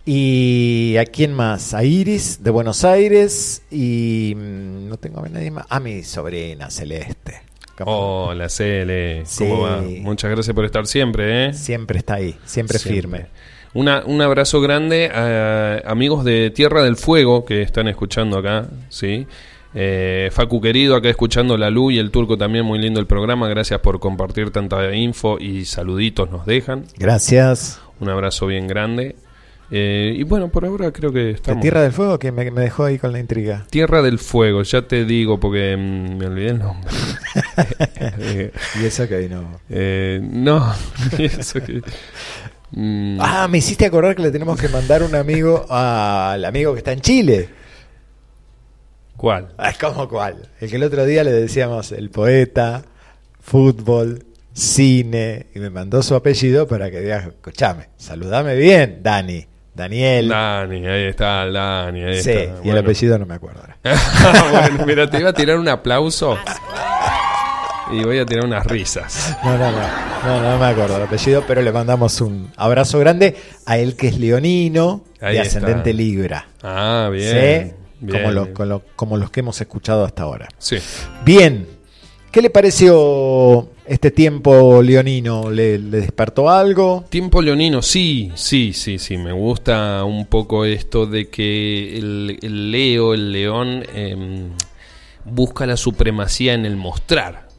¿Y a quién más? A Iris de Buenos Aires y mm, no tengo a nadie más. A mi sobrina Celeste. Hola, Cele. Sí. ¿Cómo va? Muchas gracias por estar siempre, ¿eh? Siempre está ahí, siempre, Siempre. firme. Una, un abrazo grande a amigos de Tierra del Fuego que están escuchando acá, ¿sí? Eh, Facu querido, acá escuchando la Lu y el Turco también, muy lindo el programa, gracias por compartir tanta info y saluditos nos dejan. Gracias. Un abrazo bien grande. Eh, y bueno, por ahora creo que ¿De estamos... Tierra del Fuego que me, me dejó ahí con la intriga? Tierra del Fuego, ya te digo porque mm, me olvidé el nombre. *laughs* *laughs* Y eso que no. eh, no, eso que... mm, Ah, me hiciste acordar que le tenemos que mandar un amigo al amigo que está en Chile. ¿Cuál? Ah, ¿Cómo cuál? El que el otro día le decíamos el poeta, fútbol, cine, y me mandó su apellido para que diga, escuchame, saludame bien, Dani, Daniel. Dani, ahí está, Dani, ahí sí, está. y el apellido no me acuerdo ahora. *laughs* bueno, mira, te iba a tirar un aplauso y voy a tirar unas risas. No, no, no, no, no me acuerdo el apellido, pero le mandamos un abrazo grande a él que es leonino, Ahí de está. ascendente Libra. Ah, bien. ¿Sí? bien. Como, lo- con lo- como los que hemos escuchado hasta ahora. Sí. Bien, ¿qué le pareció este tiempo leonino? ¿Le, le despertó algo? Tiempo leonino, sí, sí, sí, sí. Me gusta un poco esto de que el, el Leo, el león, em, busca la supremacía en el mostrar.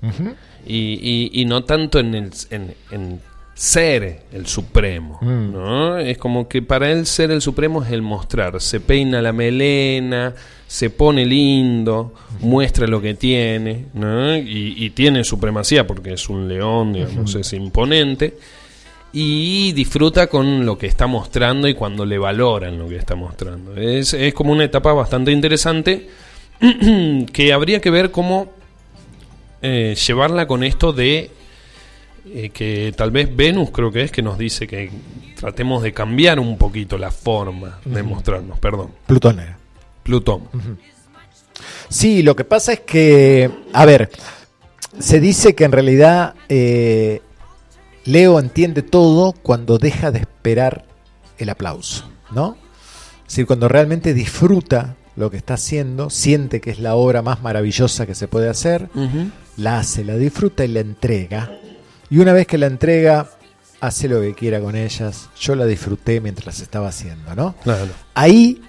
Y, y- y no tanto en, el, en, en ser el supremo. Mm. ¿no? Es como que para él ser el supremo es el mostrar. Se peina la melena, se pone lindo, muestra lo que tiene, ¿no? y, y tiene supremacía porque es un león, digamos, es imponente. Y disfruta con lo que está mostrando y cuando le valoran lo que está mostrando. Es, es como una etapa bastante interesante *clears throat* que habría que ver cómo eh, llevarla con esto de eh, que tal vez Venus creo que es que nos dice que tratemos de cambiar un poquito la forma de mostrarnos, perdón. Plutón era. Plutón. Sí, lo que pasa es que, a ver, se dice que en realidad eh, Leo entiende todo cuando deja de esperar el aplauso, ¿no? Es decir, cuando realmente disfruta lo que está haciendo, siente que es la obra más maravillosa que se puede hacer, la hace, la disfruta y la entrega. Y una vez que la entrega, hace lo que quiera con ellas. Yo la disfruté mientras las estaba haciendo, ¿no? Claro. Ahí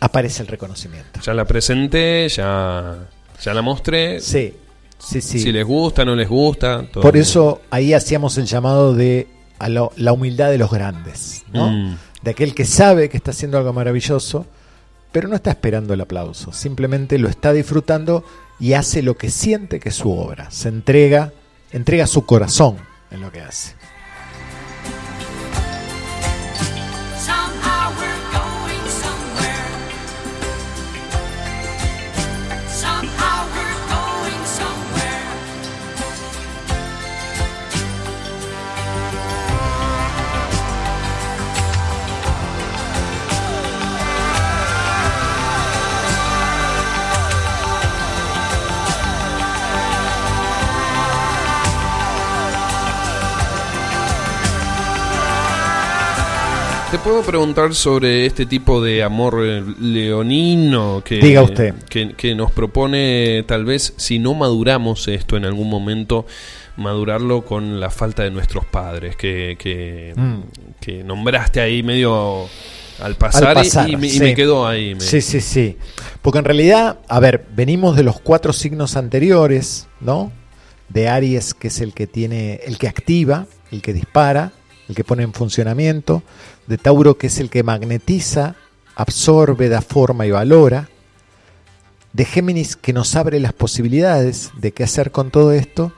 aparece el reconocimiento. Ya la presenté, ya, ya la mostré. Sí, sí, sí. Si les gusta, no les gusta. todo Por eso ahí hacíamos el llamado de a lo- la humildad de los grandes, ¿no? Mm. De aquel que sabe que está haciendo algo maravilloso, pero no está esperando el aplauso, simplemente lo está disfrutando y hace lo que siente que es su obra, se entrega, entrega su corazón en lo que hace. ¿Te puedo preguntar sobre este tipo de amor eh, leonino que, Diga usted. que, que nos propone tal vez si no maduramos esto en algún momento, madurarlo con la falta de nuestros padres que, que, Mm. que nombraste ahí medio al pasar, Al pasar, y, y sí. me quedó ahí. me- Sí, sí, sí. Porque en realidad, a ver, venimos de los cuatro signos anteriores, ¿no? De Aries, que es el que tiene, el que activa, el que dispara, el que pone en funcionamiento. De Tauro, que es el que magnetiza absorbe, da forma y valora, de Géminis que nos abre las posibilidades de qué hacer con todo esto,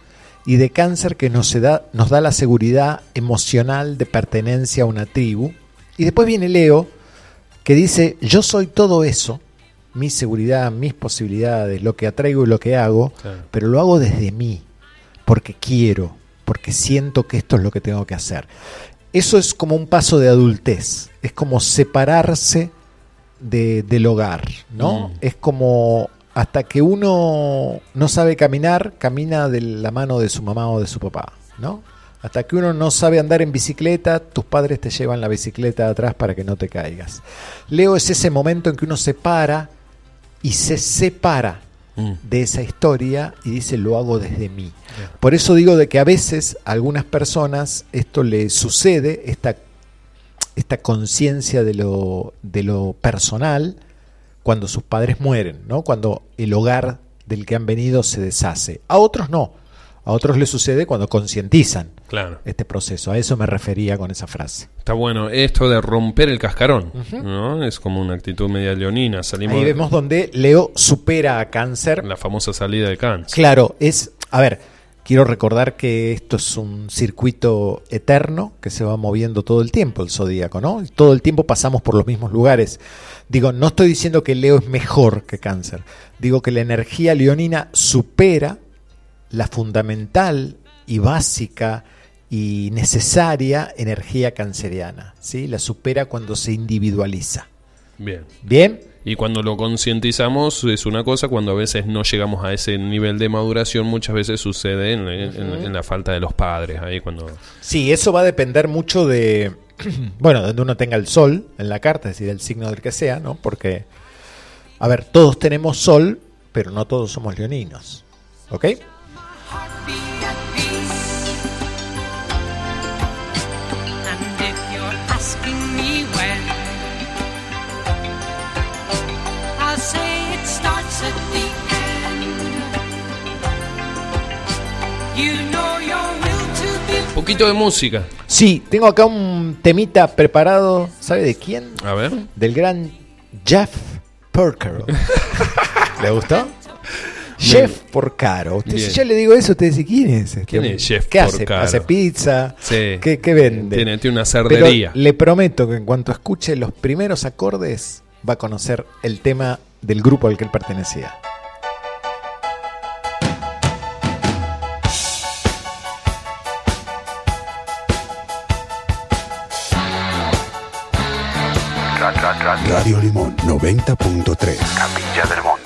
y de Cáncer que nos da, nos da la seguridad emocional de pertenencia a una tribu. Y después viene Leo que dice, yo soy todo eso, mi seguridad, mis posibilidades, lo que atraigo y lo que hago, pero lo hago desde mí, porque quiero, porque siento que esto es lo que tengo que hacer. Eso es como un paso de adultez, es como separarse de- del hogar, ¿no? Mm. Es como hasta que uno no sabe caminar, camina de la mano de su mamá o de su papá, ¿no? Hasta que uno no sabe andar en bicicleta, tus padres te llevan la bicicleta atrás para que no te caigas. Leo es ese momento en que uno se para y se separa Mm. de esa historia y dice lo hago desde mí. Por eso digo de que a veces a algunas personas esto le sucede, esta, esta conciencia de lo, de lo personal, cuando sus padres mueren, ¿no? cuando el hogar del que han venido se deshace. A otros no, a otros les sucede cuando concientizan Claro. este proceso. A eso me refería con esa frase. Está bueno. Esto de romper el cascarón, ¿no? Es como una actitud media leonina. Salimos Ahí de vemos donde Leo supera a Cáncer la famosa salida de cáncer. Claro, es, a ver, quiero recordar que esto es un circuito eterno que se va moviendo todo el tiempo, el zodíaco, ¿no? Todo el tiempo pasamos por los mismos lugares. Digo, no estoy diciendo que Leo es mejor que Cáncer, digo que la energía leonina supera la fundamental y básica y necesaria energía canceriana, ¿sí? La supera cuando se individualiza. Bien. ¿Bien? Y cuando lo concientizamos es una cosa, cuando a veces no llegamos a ese nivel de maduración, muchas veces sucede en, en- en la falta de los padres. Ahí cuando. Sí, eso va a depender mucho de, *clears throat* bueno, donde uno tenga el sol en la carta, es decir, el signo del que sea, ¿no? Porque, a ver, todos tenemos sol, pero no todos somos leoninos, ¿ok? Poquito de música. Sí, tengo acá un temita preparado, ¿sabe de quién? A ver. Del gran Jeff Porcaro. *laughs* ¿Le gustó? Jeff Porcaro. Usted, Bien. si yo le digo eso, usted dice, ¿quién es? este ¿Quién es Jeff ¿Qué hace? Porcaro? ¿Hace pizza? Sí. ¿Qué, qué vende? Tiene, tiene una Pero cerdería. le prometo que en cuanto escuche los primeros acordes va a conocer el tema del grupo al que él pertenecía. Radio Limón 90.3. Capilla del Monte.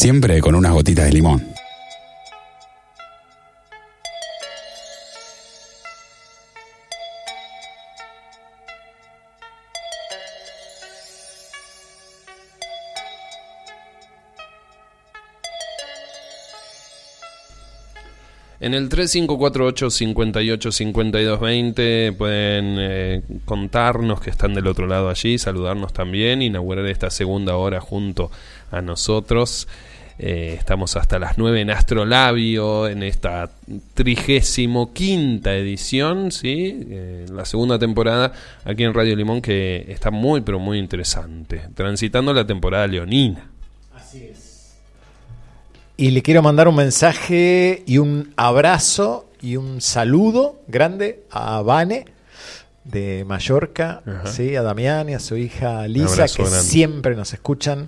Siempre con unas gotitas de limón. En el 3548-585220 pueden eh, contarnos que están del otro lado allí, saludarnos también, inaugurar esta segunda hora junto a nosotros. Eh, estamos hasta las 9 en Astrolabio, en esta trigésimo quinta edición, ¿sí? Eh, la segunda temporada aquí en Radio Limón que está muy, pero muy interesante. Transitando la temporada leonina. Y le quiero mandar un mensaje y un abrazo y un saludo grande a Vane de Mallorca. ¿sí? a Damián y a su hija Lisa, que grande. siempre nos escuchan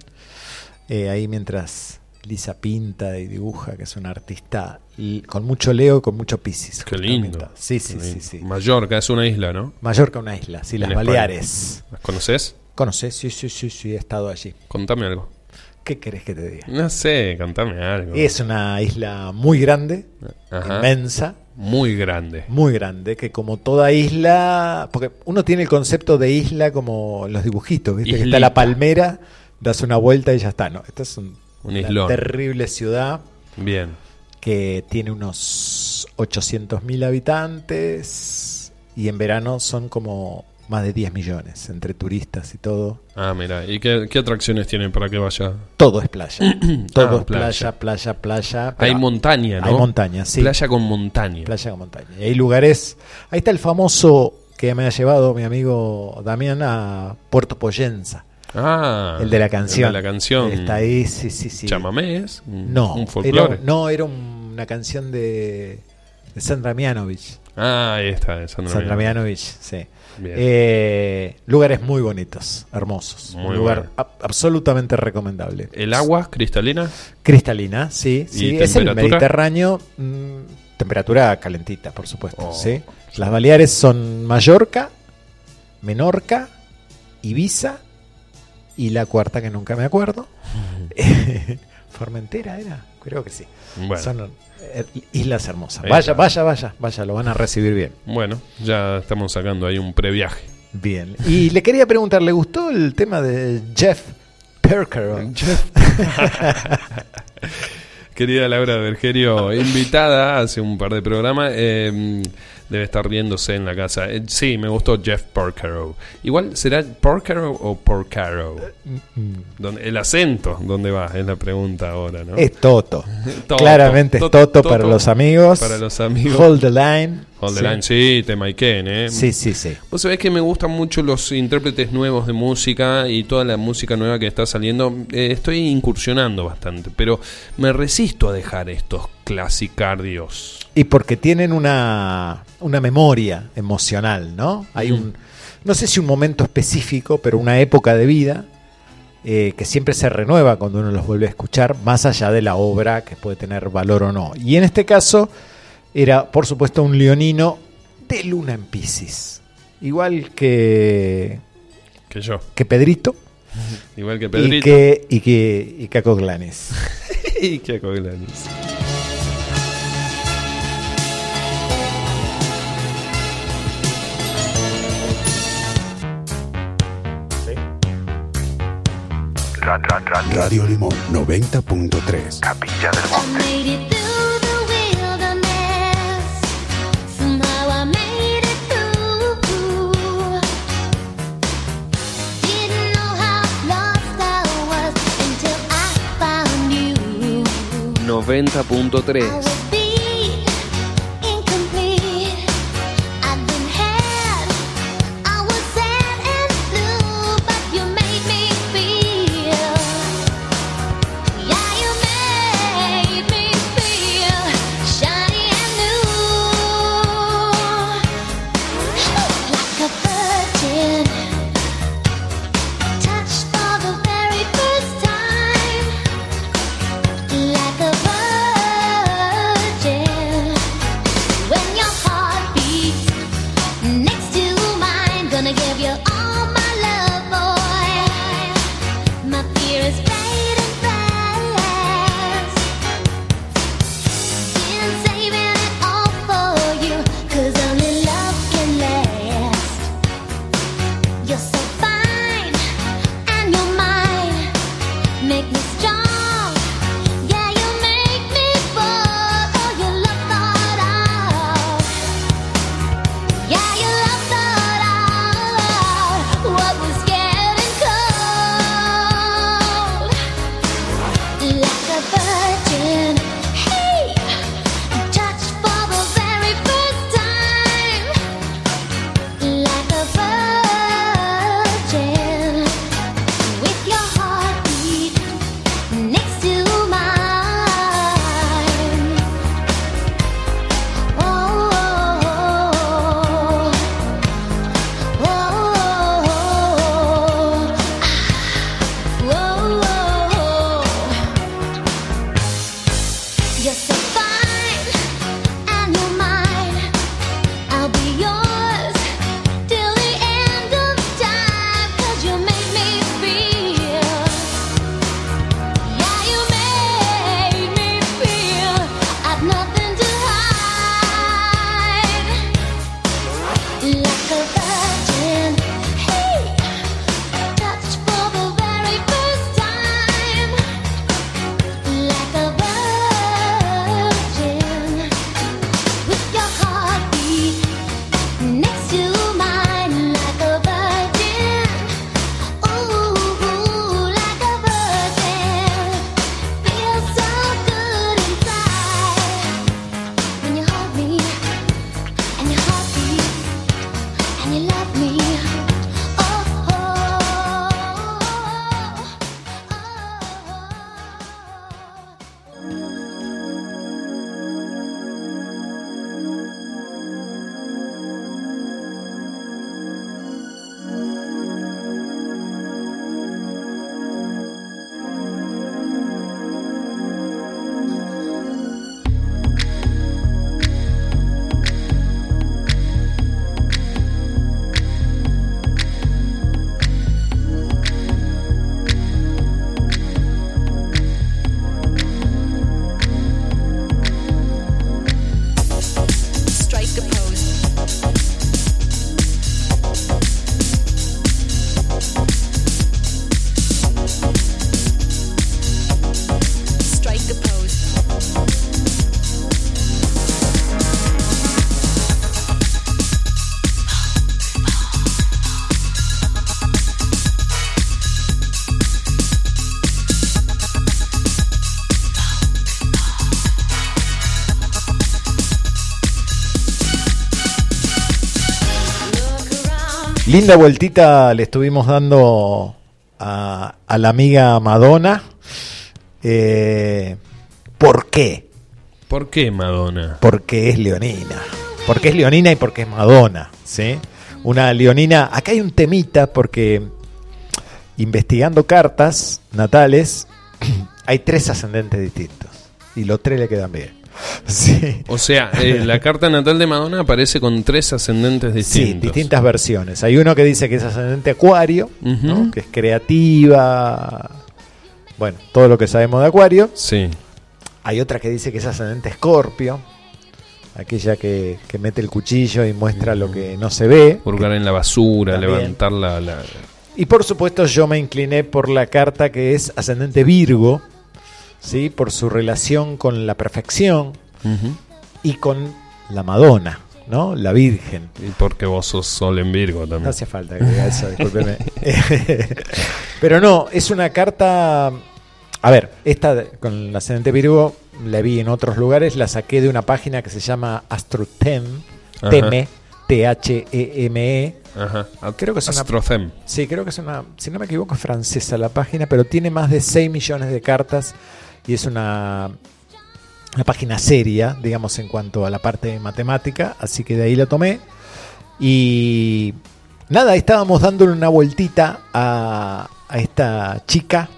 eh, ahí mientras Lisa pinta y dibuja, que es una artista con mucho Leo y con mucho Piscis. Qué lindo. Sí, sí, sí, sí. Mallorca es una isla, ¿no? Mallorca, una isla, sí, las España. Baleares. ¿Las conoces? ¿Conoces? Sí, sí, sí, sí, he estado allí. Contame algo. ¿Qué querés que te diga? No sé, contame algo. Es una isla muy grande, Ajá. inmensa, Muy grande. muy grande, que como toda isla, porque uno tiene el concepto de isla como los dibujitos, ¿viste? Que está la palmera, das una vuelta y ya está. No, esta es un- Un una terrible ciudad Bien. que tiene unos 800.000 habitantes y en verano son como más de 10 millones entre turistas y todo. Ah, mira. ¿Y qué, qué atracciones tienen para que vaya? Todo es playa. *clears throat* todo Ah, es playa, playa, playa. Hay montaña, ¿no? Hay montaña, sí. Playa con montaña. Playa con montaña. Y hay lugares. Ahí está el famoso que me ha llevado mi amigo Damián a Puerto Poyenza. Ah, el de la canción. el de la canción. Está ahí, sí, sí, sí. Chamamé es. Un- No, Un era, folclore. no, era una canción de, de Sandra Mianovich. Ah, ahí está, de Sandra Sandra Mianovich. Sí. Eh, lugares muy bonitos, hermosos. Muy un lugar bueno. ab- absolutamente recomendable. ¿El agua cristalina? Cristalina, sí, ¿Y sí. Es el? Mediterráneo, mm, temperatura calentita, por supuesto. Oh, sí. Las Baleares son Mallorca, Menorca, Ibiza y la cuarta que nunca me acuerdo. *laughs* *laughs* Formentera era, creo que sí. Bueno. Son eh, islas hermosas. Vaya, vaya, vaya, vaya, lo van a recibir bien. Bueno, ya estamos sacando ahí un previaje. Bien. Y le quería preguntar, ¿le gustó el tema de Jeff Perker? *laughs* Querida Laura Bergerio, invitada hace un par de programas, eh, debe estar riéndose en la casa. Eh, sí, me gustó Jeff Porcaro. Igual, ¿será Porcaro o Porcaro? Donde- el acento, ¿dónde va? Es la pregunta ahora, ¿no? Es Toto. *laughs* Toto, *laughs* Claramente Toto, es Toto, para los amigos. Para los amigos. Hold the line. Hold the line, sí, tema Iken, ¿eh? Sí, sí, sí. Vos sabés que me gustan mucho los intérpretes nuevos de música y toda la música nueva que está saliendo. Eh, estoy incursionando bastante, pero me resisto a dejar estos clasicardios. Y porque tienen una, una memoria emocional, ¿no? Hay un, no sé si un momento específico, pero una época de vida eh, que siempre se renueva cuando uno los vuelve a escuchar, más allá de la obra que puede tener valor o no. Y en este caso era, por supuesto, un leonino de Luna en Pisces. Igual que, Que yo. que Pedrito Igual que y Pedrito. que, y que, y Caco Glanes. *laughs* y que Coglanis. Radio Limón 90.3. Capilla del I made it through Linda vueltita le estuvimos dando a, a la amiga Madonna. Eh, ¿Por qué? ¿Por qué Madonna? Porque es leonina. Porque es leonina y porque es Madonna. ¿sí? Una leonina. Acá hay un temita porque investigando cartas natales *clears throat* hay tres ascendentes distintos. Y los tres le quedan bien. *laughs* Sí. O sea, eh, la carta natal de Madonna aparece con tres ascendentes Sí, distintos. distintas versiones. Hay uno que dice que es ascendente Acuario, que es creativa. Bueno, todo lo que sabemos de Acuario. Sí. Hay otra que dice que es ascendente Escorpio, aquella que, que mete el cuchillo y muestra lo que no se ve. Hurgar en la basura, También. levantar la, la- Y por supuesto yo me incliné por la carta que es ascendente Virgo, ¿sí? por su relación con la perfección y con la Madonna, ¿no? la Virgen. Y porque vos sos sol en Virgo también. No hacía falta que diga eso, discúlpeme. *laughs* Pero no, es una carta. A ver, esta con el ascendente Virgo la vi en otros lugares, la saqué de una página que se llama Astrotem, Ajá. Teme, T-H-E-M-E. Ajá. Creo que es una-. Sí, creo que es una, si no me equivoco, es francesa la página, pero tiene más de 6 millones de cartas y es una, una página seria, digamos, en cuanto a la parte matemática, así que de ahí la tomé. Y nada, estábamos dándole una vueltita a, a esta chica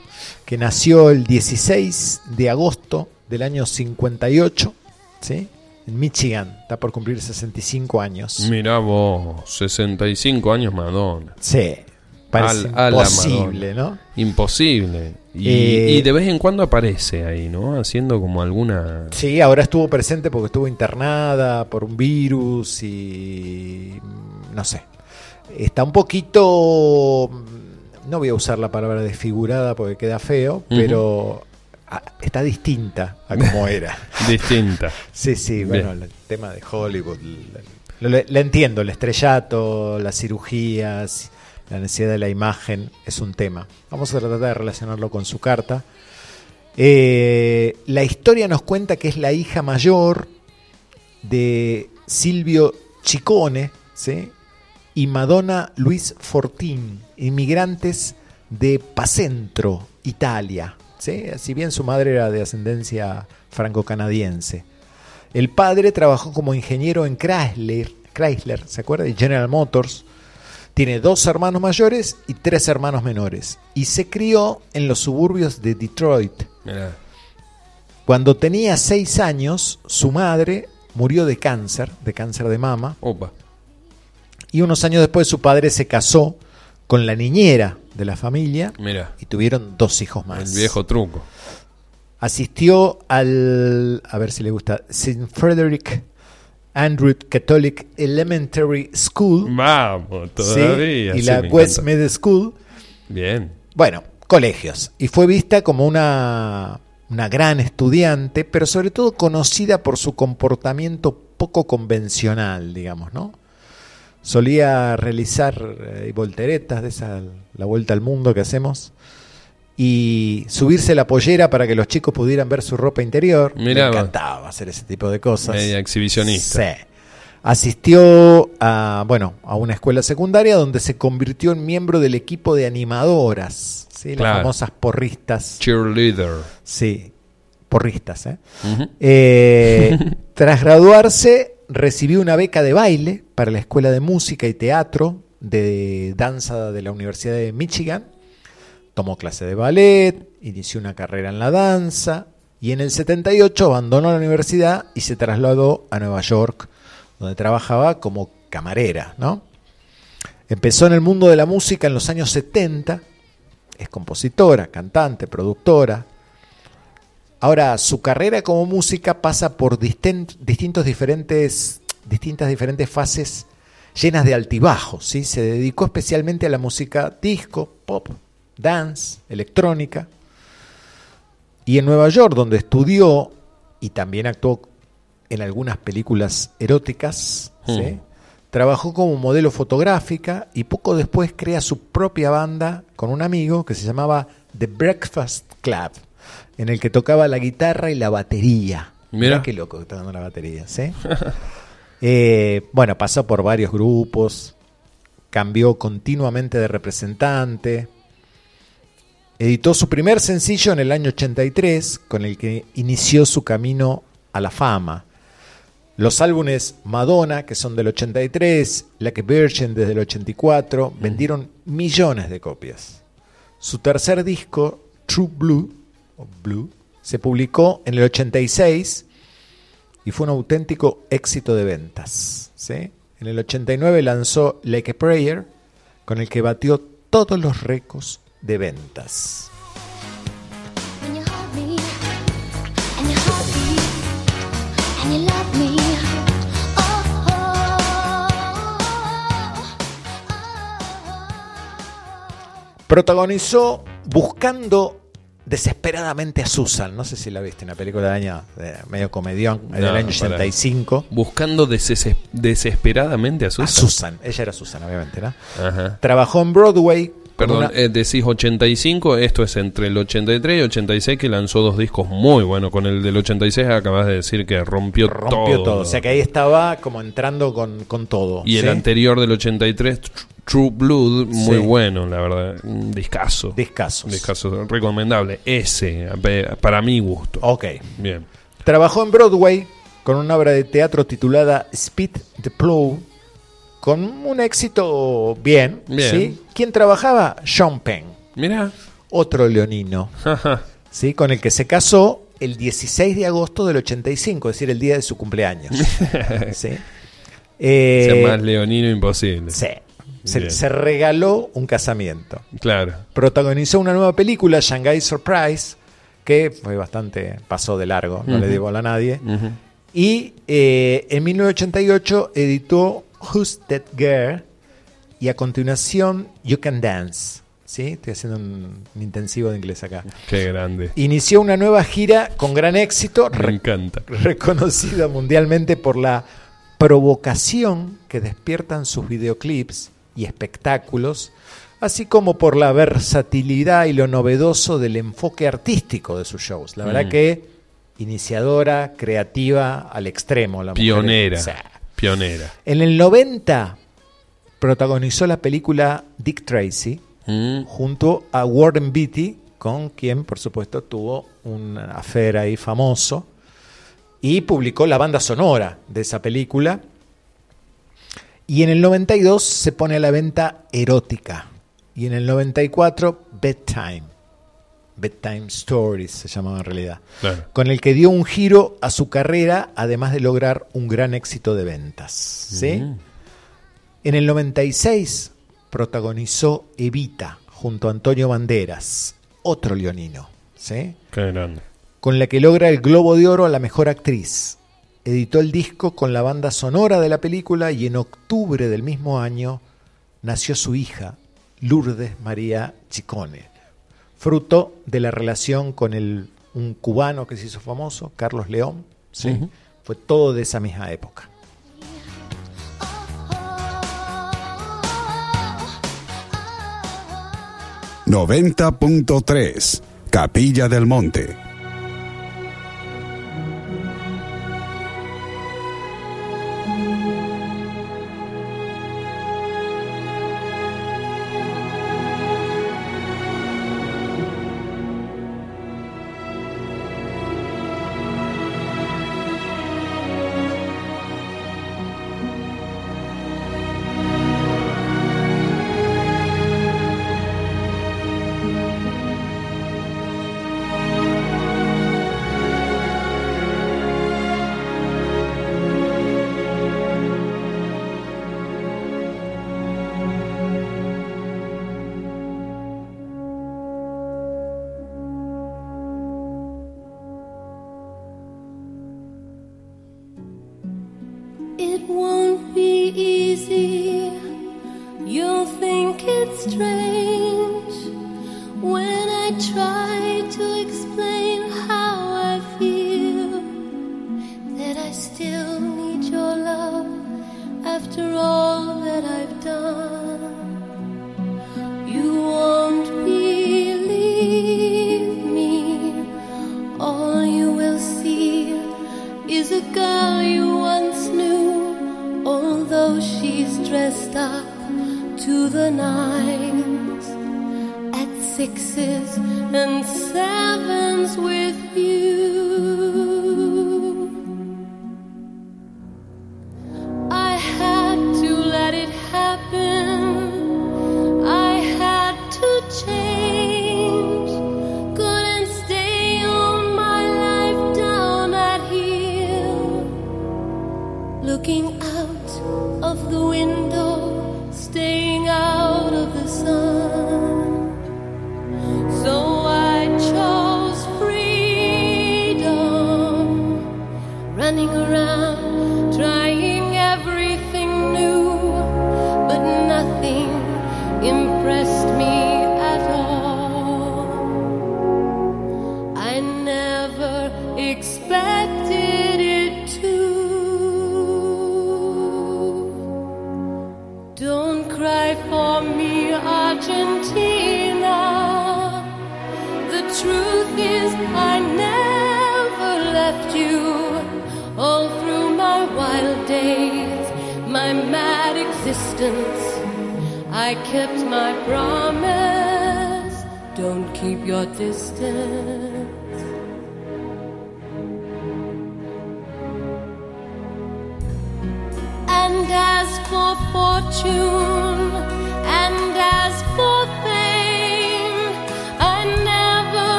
que nació el 16 de agosto del año 58, ¿sí? En Michigan, está por cumplir 65 años. Mirá vos, 65 años Madonna. Sí, parece Al- a la imposible. ¿no? Imposible. Y, Eh, y de vez en cuando aparece ahí, ¿no? Haciendo como alguna... Sí, ahora estuvo presente porque estuvo internada por un virus y mm, no sé. Está un poquito, mm, no voy a usar la palabra desfigurada porque queda feo, pero ah, está distinta a como *laughs* era. Distinta. Sí, sí, bueno, Bien. el tema de Hollywood, lo, lo- lo entiendo, el estrellato, las cirugías, la necesidad de la imagen es un tema. Vamos a tratar de relacionarlo con su carta. Eh, la historia nos cuenta que es la hija mayor de Silvio Chicone ¿sí? y Madonna Luis Fortín, inmigrantes de Pacentro, Italia. ¿sí? Si bien su madre era de ascendencia franco-canadiense. El padre trabajó como ingeniero en Chrysler, Chrysler, ¿se acuerda? General Motors. Tiene dos hermanos mayores y tres hermanos menores. Y se crió en los suburbios de Detroit. Mirá. Cuando tenía seis años, su madre murió de cáncer, de cáncer de mama. Opa. Y unos años después su padre se casó con la niñera de la familia Mira. y tuvieron dos hijos más. El viejo truco. Asistió al, a ver si le gusta, St. Frederick Andrew Catholic Elementary School. Vamos, ¿sí? todavía. Y sí, la me West encanta. Middle School. Bien. Bueno, colegios. Y fue vista como una, una gran estudiante, pero sobre todo conocida por su comportamiento poco convencional, digamos, ¿no? Solía realizar eh, volteretas de esa, la vuelta al mundo que hacemos, y subirse la pollera para que los chicos pudieran ver su ropa interior. Mirá Me encantaba hacer ese tipo de cosas. Media exhibicionista. Sí. Asistió a, bueno, a una escuela secundaria donde se convirtió en miembro del equipo de animadoras, ¿sí? las famosas porristas. Cheerleader. Sí, porristas. ¿eh? Eh, *laughs* tras graduarse, recibió una beca de baile para la Escuela de Música y Teatro de Danza de la Universidad de Michigan. Tomó clase de ballet, inició una carrera en la danza y en el 78 abandonó la universidad y se trasladó a Nueva York, donde trabajaba como camarera. ¿no? Empezó en el mundo de la música en los años 70, es compositora, cantante, productora, Ahora, su carrera como música pasa por distin- distintos diferentes, distintas diferentes fases llenas de altibajos. ¿sí? Se dedicó especialmente a la música disco, pop, dance, electrónica. Y en Nueva York, donde estudió y también actuó en algunas películas eróticas, ¿sí? Hmm. trabajó como modelo fotográfica y poco después crea su propia banda con un amigo que se llamaba The Breakfast Club, en el que tocaba la guitarra y la batería. Mirá qué loco que está dando la batería, ¿sí? *laughs* Eh, bueno, pasó por varios grupos, cambió continuamente de representante. Editó su primer sencillo en el año 83, con el que inició su camino a la fama. Los álbumes Madonna, que son del 83, Like a Virgin desde el 84, vendieron millones de copias. Su tercer disco, True Blue, o Blue, se publicó en el 86 y fue un auténtico éxito de ventas. ¿sí? En el 89 lanzó Like a Prayer, con el que batió todos los récords de ventas. Protagonizó Buscando desesperadamente a Susan. No sé si la viste, una película del año de medio comedión, del año para. 85. Buscando deses- desesperadamente a Susan. A Susan, ella era Susan, obviamente, ¿no? Ajá. Trabajó en Broadway. Perdón, una- eh, decís 85, esto es entre el 83 y 86 que lanzó dos discos muy buenos. Con el del 86 acabas de decir que rompió, rompió todo. O sea que ahí estaba como entrando con, con todo. Y el anterior del 83, Tr- True Blood, muy Sí. bueno, la verdad. Un discazo. Discazos. Discazo recomendable. Ese, pe- para mi gusto. Ok. Bien. Trabajó en Broadway con una obra de teatro titulada Speed the Plow, con un éxito bien. Bien. ¿sí? ¿Quién trabajaba? Sean Penn, Mira. otro leonino, ¿sí? con el que se casó el 16 de agosto del 85, es decir, el día de su cumpleaños. *laughs* ¿sí? Eh, Sea más leonino imposible. sí. Se, regaló un casamiento. Claro. Protagonizó una nueva película, Shanghai Surprise, que fue bastante, pasó de largo, no le dio bola a nadie. Ujú. Y eh, en 1988 editó Who's That Girl y a continuación You Can Dance. ¿Sí? Estoy haciendo un, un intensivo de inglés acá. Qué grande. Inició una nueva gira con gran éxito, Me encanta. reconocida mundialmente por la provocación que despiertan sus videoclips y espectáculos, así como por la versatilidad y lo novedoso del enfoque artístico de sus shows. La verdad Mm. que iniciadora, creativa al extremo. La mujer. Pionera. O sea, Pionera. en el 90 protagonizó la película Dick Tracy Mm. junto a Warren Beatty, con quien por supuesto tuvo un affair ahí famoso, y publicó la banda sonora de esa película. Y en el 92 se pone a la venta Erótica. Y en el 94 Bedtime. Bedtime Stories se llamaba en realidad. Claro. Con el que dio un giro a su carrera, además de lograr un gran éxito de ventas. ¿sí? Mm. En el 96 protagonizó Evita junto a Antonio Banderas, otro leonino, ¿sí? Qué grande. con la que logra el Globo de Oro a la mejor actriz. Editó el disco con la banda sonora de la película y en octubre del mismo año nació su hija, Lourdes María Chicone, fruto de la relación con el, un cubano que se hizo famoso, Carlos León. ¿sí? Fue todo de esa misma época. 90.3 Capilla del Monte.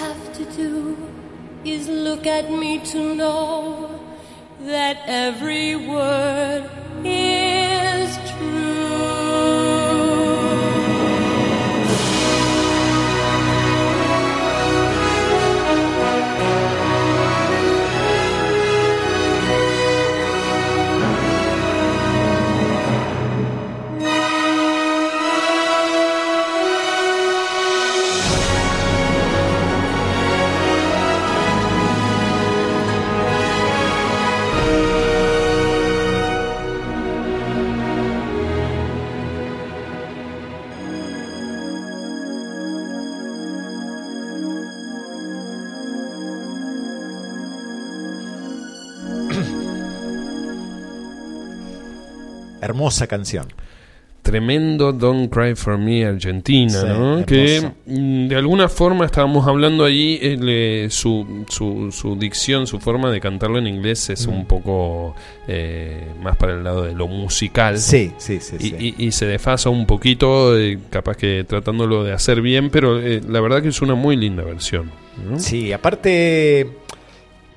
Have to do is look at me to know that every word is Hermosa canción. Tremendo Don't Cry for Me Argentina, Sí, ¿no? Que mm, de alguna forma estábamos hablando allí, eh, su, su, su dicción, su forma de cantarlo en inglés es Mm. un poco eh, más para el lado de lo musical. Sí, sí, sí. Y, sí. y- y se desfasa un poquito, eh, capaz que tratándolo de hacer bien, pero eh, la verdad que es una muy linda versión. ¿no? Sí, aparte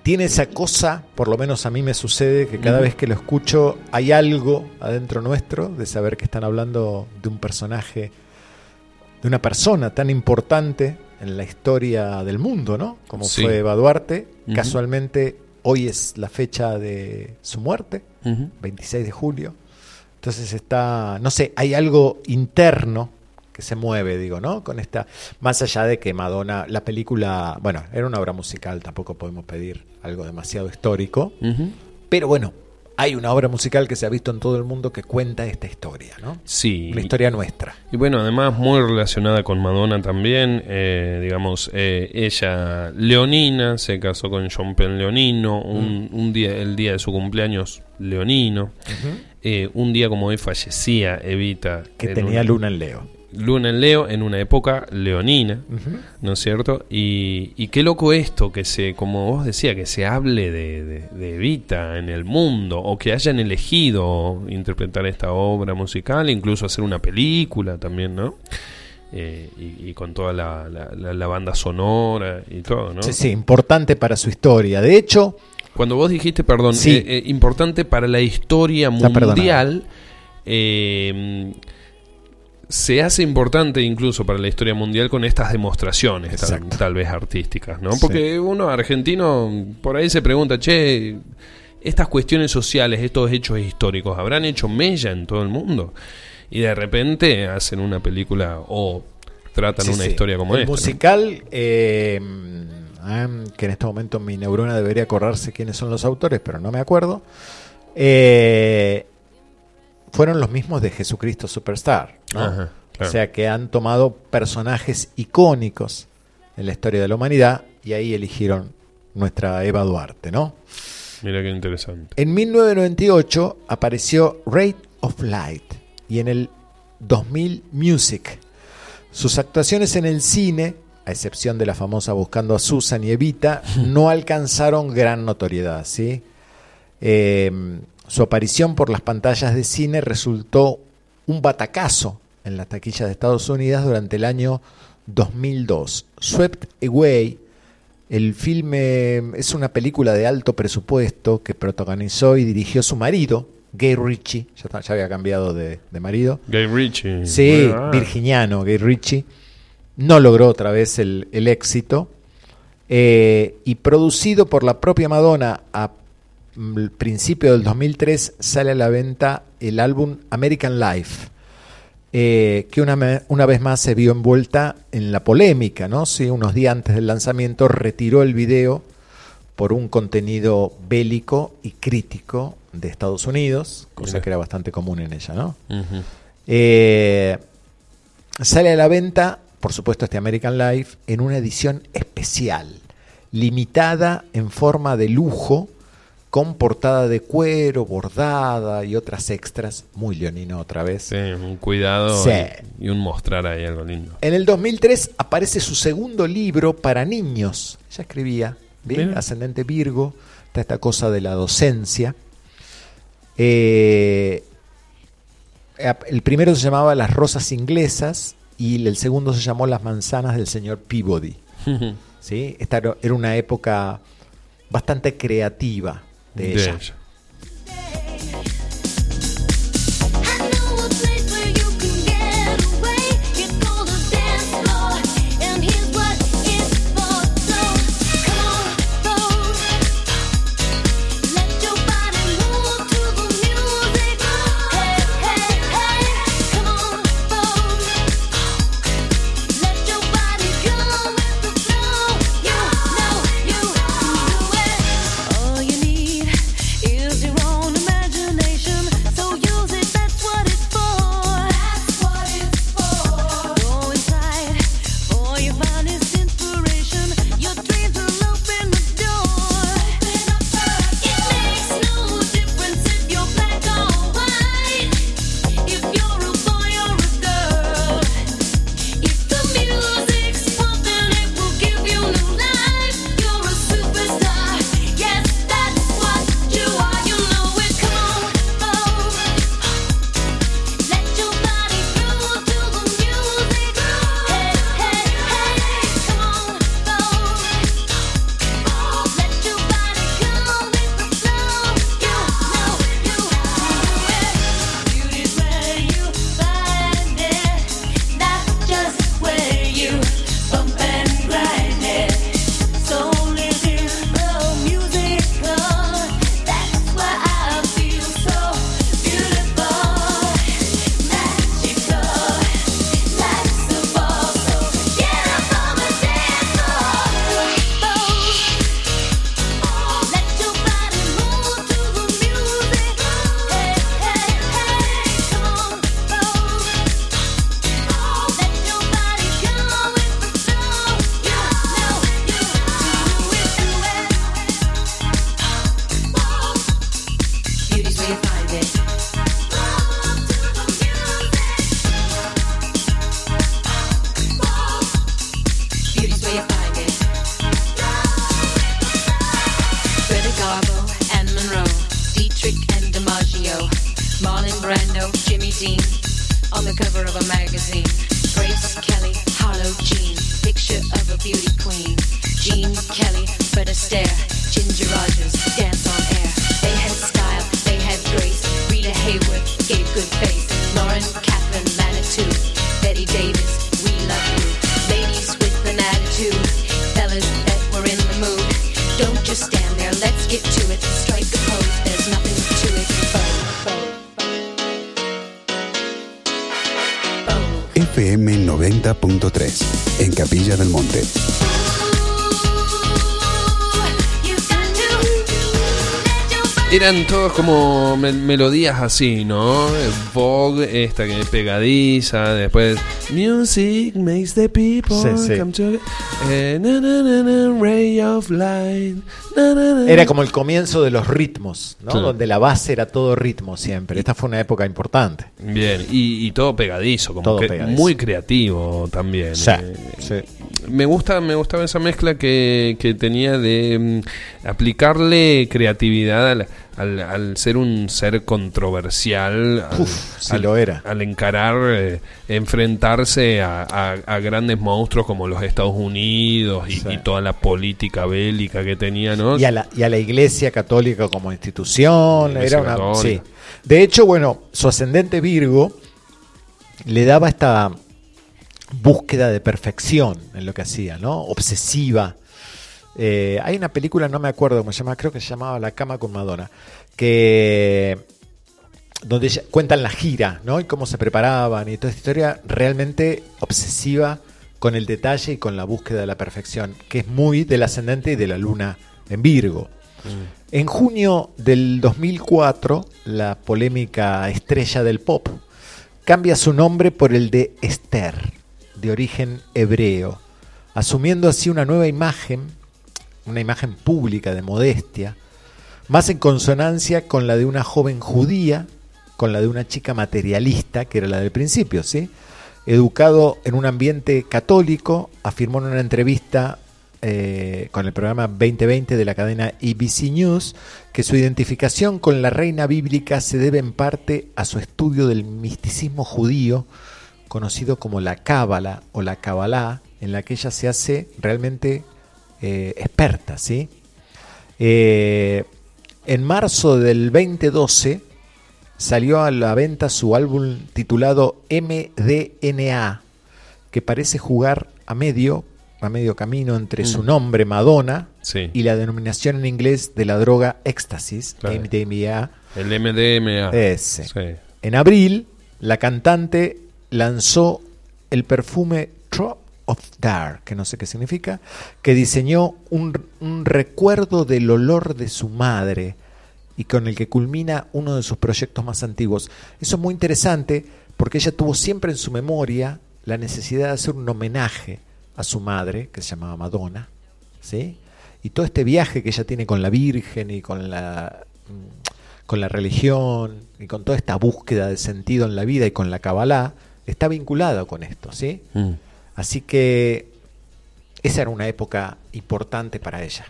tiene esa cosa, por lo menos a mí me sucede, que cada vez que lo escucho hay algo adentro nuestro de saber que están hablando de un personaje, de una persona tan importante en la historia del mundo, ¿no? Como Sí. fue Eva Duarte. Ujú. Casualmente hoy es la fecha de su muerte, Ujú. 26 de julio. Entonces está, no sé, hay algo interno que se mueve, digo, ¿no? Con esta, más allá de que Madonna, la película, bueno, era una obra musical, tampoco podemos pedir algo demasiado histórico, pero bueno, hay una obra musical que se ha visto en todo el mundo que cuenta esta historia, ¿no? Sí. Una historia nuestra. Y bueno, además muy relacionada con Madonna también, eh, digamos, eh, ella, Leonina, se casó con John Penn Leonino, un, un día, el día de su cumpleaños, Leonino. Eh, un día como hoy fallecía Evita. Que en tenía una- luna en Leo. Luna en Leo en una época leonina, ¿no es cierto? Y, y qué loco esto, que se, como vos decías, que se hable de, de- de Evita en el mundo, o que hayan elegido interpretar esta obra musical, incluso hacer una película también, ¿no? Eh, y, y con toda la, la- banda sonora y todo, ¿no? Sí, sí, importante para su historia. De hecho, Cuando vos dijiste, perdón, Sí. eh, eh, importante para la historia mundial, se hace importante incluso para la historia mundial con estas demostraciones, tal, vez artísticas, ¿no? Sí. Porque uno argentino por ahí se pregunta, che, estas cuestiones sociales, estos hechos históricos, ¿habrán hecho mella en todo el mundo? Y de repente hacen una película o tratan Sí, una sí. historia como el esta. ¿no? musical, eh, ah, que en este momento mi neurona debería acordarse quiénes son los autores, pero no me acuerdo. eh, fueron los mismos de Jesucristo Superstar. ¿no? Ajá, claro. O sea que han tomado personajes icónicos en la historia de la humanidad y ahí eligieron nuestra Eva Duarte, ¿no? Mira qué interesante. En 1998 apareció Rate of Light y en el 2000 Music. Sus actuaciones en el cine, a excepción de la famosa Buscando a Susan y Evita, *laughs* no alcanzaron gran notoriedad. ¿sí? Eh, su aparición por las pantallas de cine resultó un batacazo en la taquilla de Estados Unidos durante el año 2002. Swept Away el filme es una película de alto presupuesto que protagonizó y dirigió su marido, Gay Ritchie. Ya, está- ya había cambiado de, de marido. Gay Ritchie. Sí, Bueno, virginiano, Gay Ritchie. No logró otra vez el, el éxito. Eh, y producido por la propia Madonna a el principio del 2003 sale a la venta el álbum American Life. eh, que una, vez más se vio envuelta en la polémica, ¿no? Sí, unos días antes del lanzamiento retiró el video por un contenido bélico y crítico de Estados Unidos, cosa que era bastante común en ella, ¿no? Eh, sale a la venta, por supuesto, este American Life en una edición especial, limitada en forma de lujo, con portada de cuero, bordada y otras extras. Muy leonino otra vez. Sí, un cuidado Sí. y, y un mostrar ahí algo lindo. En el 2003 aparece su segundo libro para niños. Ya escribía, ¿bien? Mira. Ascendente Virgo, está esta cosa de la docencia. Eh, el primero se llamaba Las Rosas Inglesas y el segundo se llamó Las Manzanas del señor Peabody. *laughs* ¿sí? Esta era- era una época bastante creativa de, De ella. ella. Queen, Gene Kelly, Fred Astaire, Ginger Rogers, Dance on Air. Eran todos como mel- melodías así, ¿no? Vogue, esta que es pegadiza, después Music makes the people Sí, sí. come together. Eh, na, na, ray of light. Era como el comienzo de los ritmos, ¿no? Donde la base era todo ritmo siempre. Esta fue una época importante. Bien, y, y todo pegadizo, como Todo que pegadizo. muy creativo también. Sí, Eh, sí. Me gusta, me gustaba esa mezcla que, que tenía de mm, aplicarle creatividad al, al, al ser un ser controversial, al, Uf, al- lo era. al encarar, eh, enfrentarse a, a- a grandes monstruos como los Estados Unidos y, Sí. y toda la política bélica que tenía, ¿no? Y a, la, y a la Iglesia Católica como institución. Era una, sí. De hecho, bueno, su ascendente Virgo le daba esta búsqueda de perfección en lo que hacía, ¿no? Obsesiva. Eh, hay una película, no me acuerdo cómo se llama, creo que se llamaba La cama con Madonna, que donde cuentan la gira, ¿no? Y cómo se preparaban y toda esta historia realmente obsesiva con el detalle y con la búsqueda de la perfección, que es muy del ascendente y de la luna en Virgo. En junio del 2004, la polémica estrella del pop cambia su nombre por el de Esther, de origen hebreo, asumiendo así una nueva imagen, una imagen pública de modestia, más en consonancia con la de una joven judía, con la de una chica materialista, que era la del principio, ¿sí? Educado en un ambiente católico, afirmó en una entrevista eh, con el programa 2020 de la cadena ABC News que su identificación con la reina bíblica se debe en parte a su estudio del misticismo judío, conocido como la Cábala o la Kabbalah, en la que ella se hace realmente eh, experta, ¿sí? Eh, en marzo del 2012 salió a la venta su álbum titulado MDNA, que parece jugar a medio, a medio camino entre su Mm. nombre Madonna Sí. y la denominación en inglés de la droga éxtasis, Claro. MDMA. El MDMA. Ese. Sí. En abril, la cantante lanzó el perfume Drop of Dark, que no sé qué significa, que diseñó un, un recuerdo del olor de su madre y con el que culmina uno de sus proyectos más antiguos. Eso es muy interesante porque ella tuvo siempre en su memoria la necesidad de hacer un homenaje a su madre, que se llamaba Madonna, ¿sí? Y todo este viaje que ella tiene con la Virgen y con la mm, con la religión y con toda esta búsqueda de sentido en la vida y con la Kabbalah está vinculado con esto, ¿sí? Mm. Así que esa era una época importante para ella.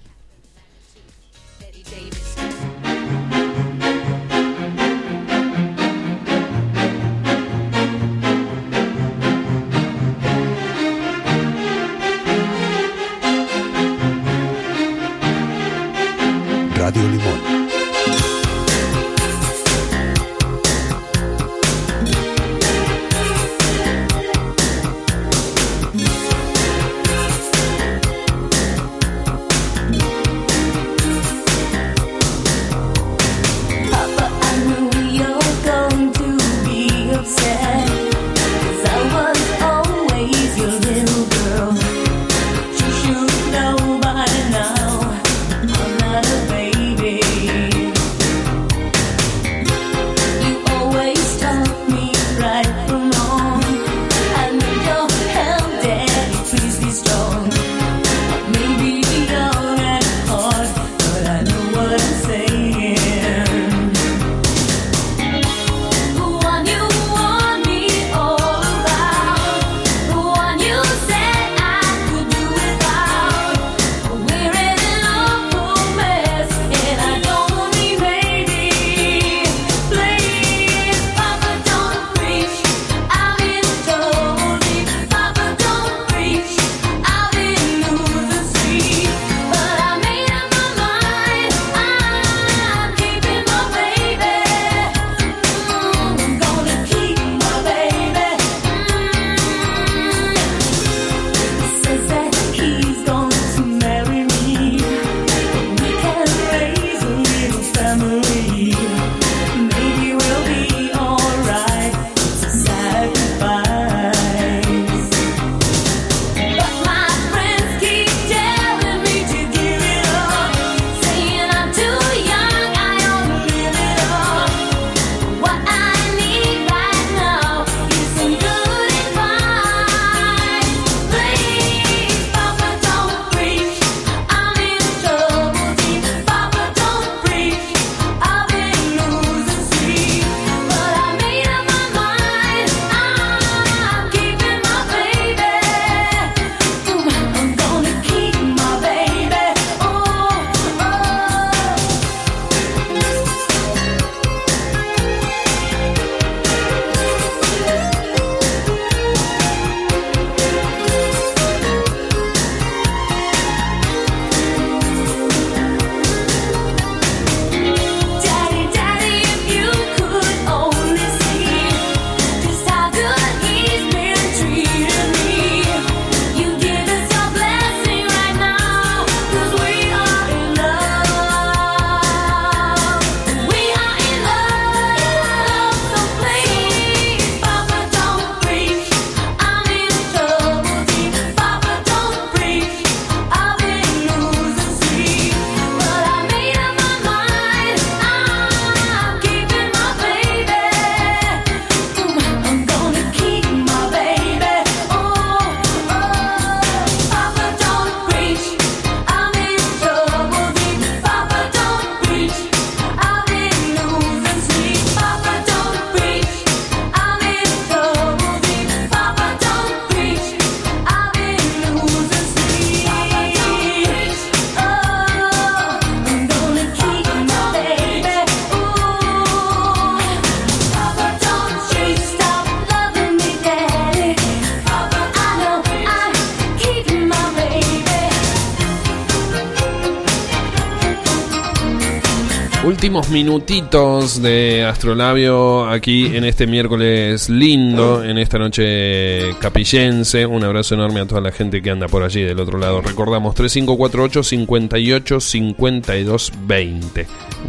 Últimos minutitos de Astrolabio aquí en este miércoles lindo, en esta noche capillense. Un abrazo enorme a toda la gente que anda por allí del otro lado. Recordamos 3548 58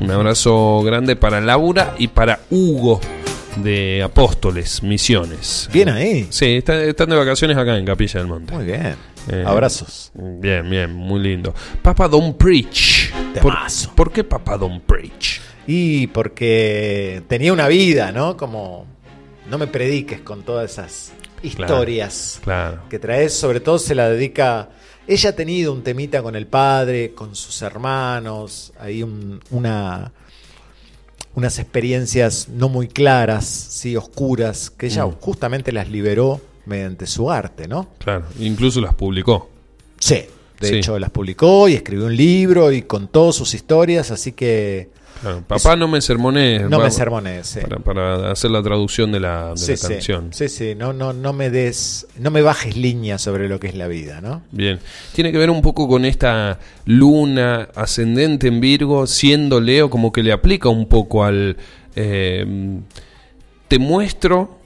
Un abrazo grande para Laura y para Hugo de Apóstoles, Misiones. Bien ahí. Sí, están, están de vacaciones acá en Capilla del Monte. Muy bien. Eh, Abrazos. Bien, bien, muy lindo. Papa Don't Preach. ¿Por. ¿Por qué Papa Don't Preach? Y porque tenía una vida, ¿no? Como no me prediques con todas esas historias Claro. que traes. Sobre todo se la dedica. Ella ha tenido un temita con el padre, con sus hermanos. Hay un- una unas experiencias no muy claras, sí, oscuras, que ella Mm. justamente las liberó mediante su arte, ¿no? Claro, incluso las publicó. Sí, de Sí. hecho las publicó y escribió un libro y contó sus historias, así que Claro, Papá no me sermones. no me sermones. sí. Para, para hacer la traducción de la, de Sí, la sí, canción. sí, sí, no, no, no me des, no me bajes línea sobre lo que es la vida, ¿no? Bien. Tiene que ver un poco con esta luna ascendente en Virgo, siendo Leo, como que le aplica un poco al. eh, te muestro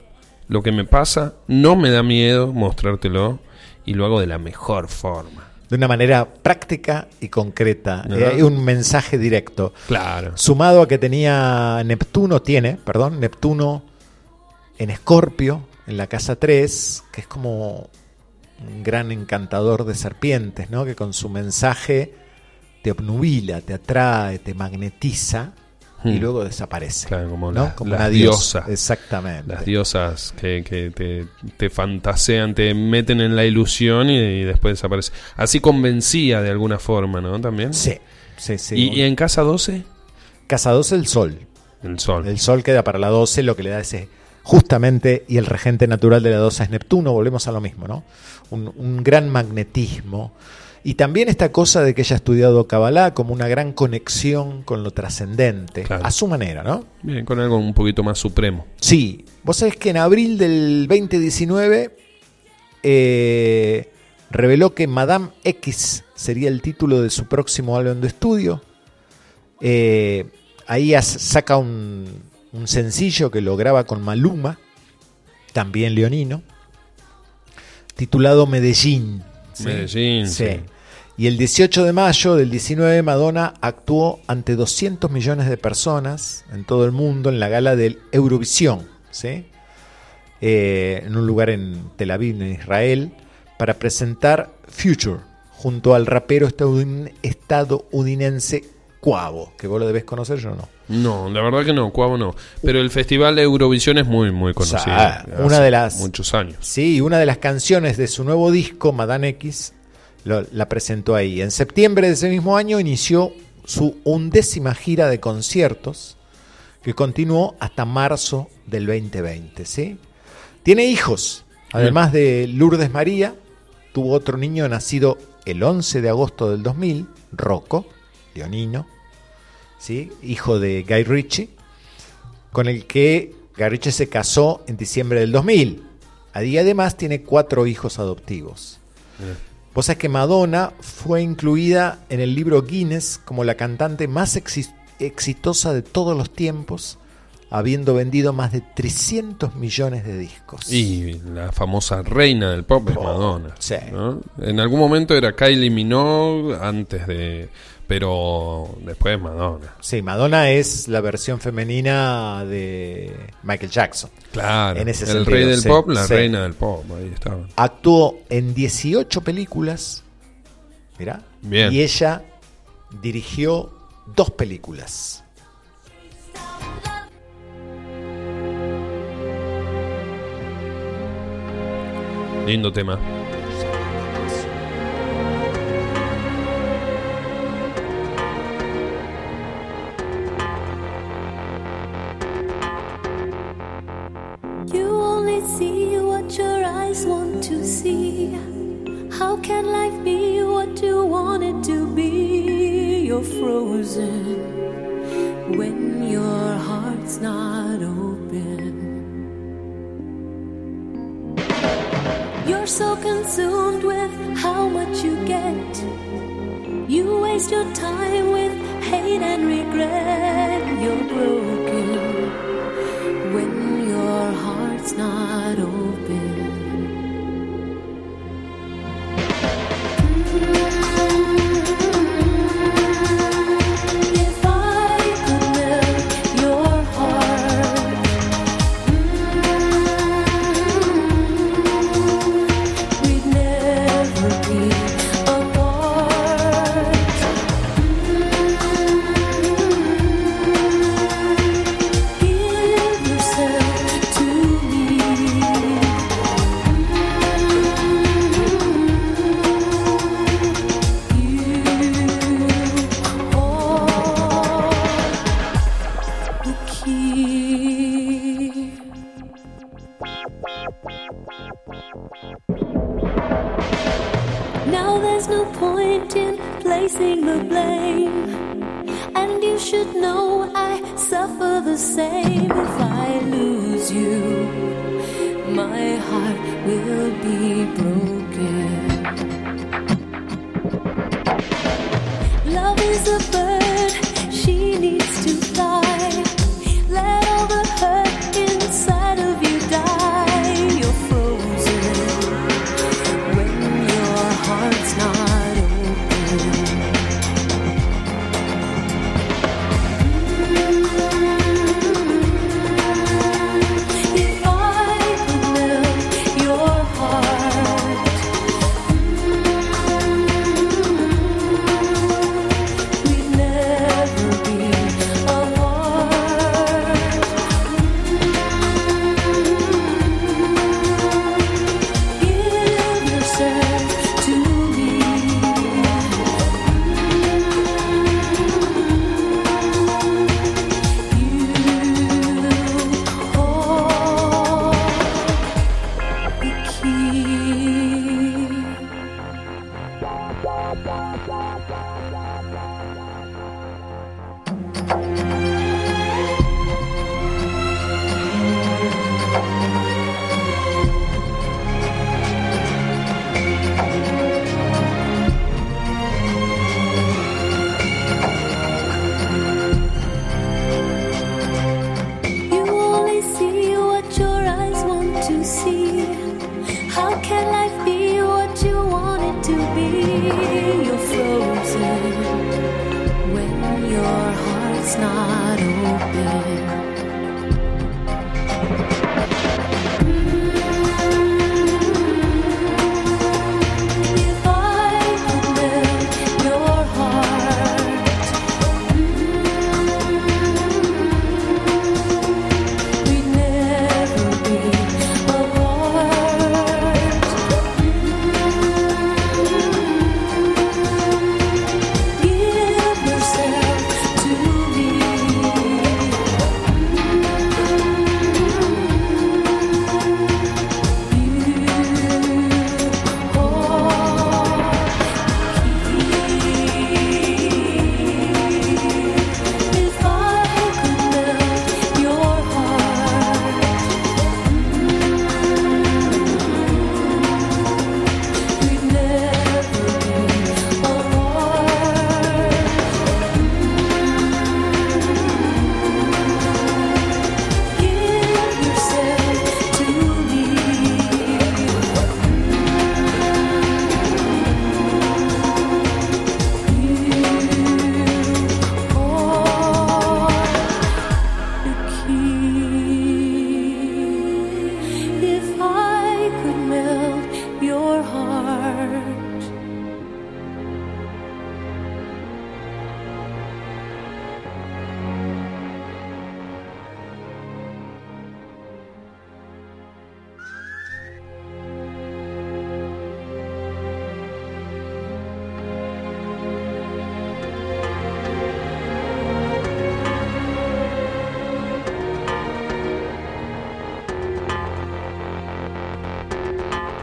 lo que me pasa, no me da miedo mostrártelo y lo hago de la mejor forma. De una manera práctica y concreta. Ajá. Eh, hay un mensaje directo. Claro. Sumado a que tenía Neptuno, tiene, perdón, Neptuno en Escorpio, en la casa 3, que es como un gran encantador de serpientes, ¿no? Que con su mensaje te obnubila, te atrae, te magnetiza y Hmm. luego desaparece. Claro, como, ¿no? la- como las una diosa. Exactamente. Las diosas que, que te, te fantasean, te meten en la ilusión y, y después desaparecen. Así convencía de alguna forma, ¿no? También. Sí, sí, sí. ¿Y, y en casa 12? Casa 12, el sol. El sol. El sol queda para la 12, lo que le da ese justamente, y el regente natural de la 12 es Neptuno, volvemos a lo mismo, ¿no? Un, un gran magnetismo. Y también esta cosa de que ella ha estudiado Kabbalah como una gran conexión con lo trascendente, Claro. a su manera, ¿no? Bien, con algo un poquito más supremo. Sí, vos sabés que en abril del 2019 eh, reveló que Madame X sería el título de su próximo álbum de estudio. Eh, ahí saca un, un sencillo que lo graba con Maluma, también leonino, titulado Medellín. ¿Sí? Medellín, Sí. sí. Y el 18 de mayo del 19 Madonna actuó ante 200 millones de personas en todo el mundo en la gala del Eurovisión, ¿sí? Eh, en un lugar en Tel Aviv, en Israel, para presentar Future junto al rapero estadoun- estadounidense Quavo, que vos lo debes conocer, yo no. No, la verdad que no, Cuavo no. Pero el Festival de Eurovisión es muy, muy conocido. sea, Hace una de las- Muchos años. Sí, una de las canciones de su nuevo disco, Madame X, lo- la presentó ahí. En septiembre de ese mismo año inició su undécima gira de conciertos, que continuó hasta marzo del 2020. ¿sí? Tiene hijos, además de Lourdes María, tuvo otro niño nacido el 11 de agosto del 2000, Rocco, leonino, ¿sí? hijo de Guy Ritchie, con el que Guy Ritchie se casó en diciembre del 2000. Y además tiene cuatro hijos adoptivos. Vos sabés que Madonna fue incluida en el libro Guinness como la cantante más exi- exitosa de todos los tiempos, habiendo vendido más de 300 millones de discos. Y la famosa reina del pop es Madonna. Oh, sí. ¿no? En algún momento era Kylie Minogue antes de... Pero después Madonna. Sí, Madonna es la versión femenina de Michael Jackson. Claro. En ese el sentido, rey del sí, pop, la sí. reina del pop. Ahí estaba. Actuó en 18 películas. Mirá. Bien. Y ella dirigió dos películas. Lindo tema. see what your eyes want to see. How can life be what you want it to be? You're frozen when your heart's not open. You're so consumed with how much you get. You waste your time with hate and regret. You're broken it's not open.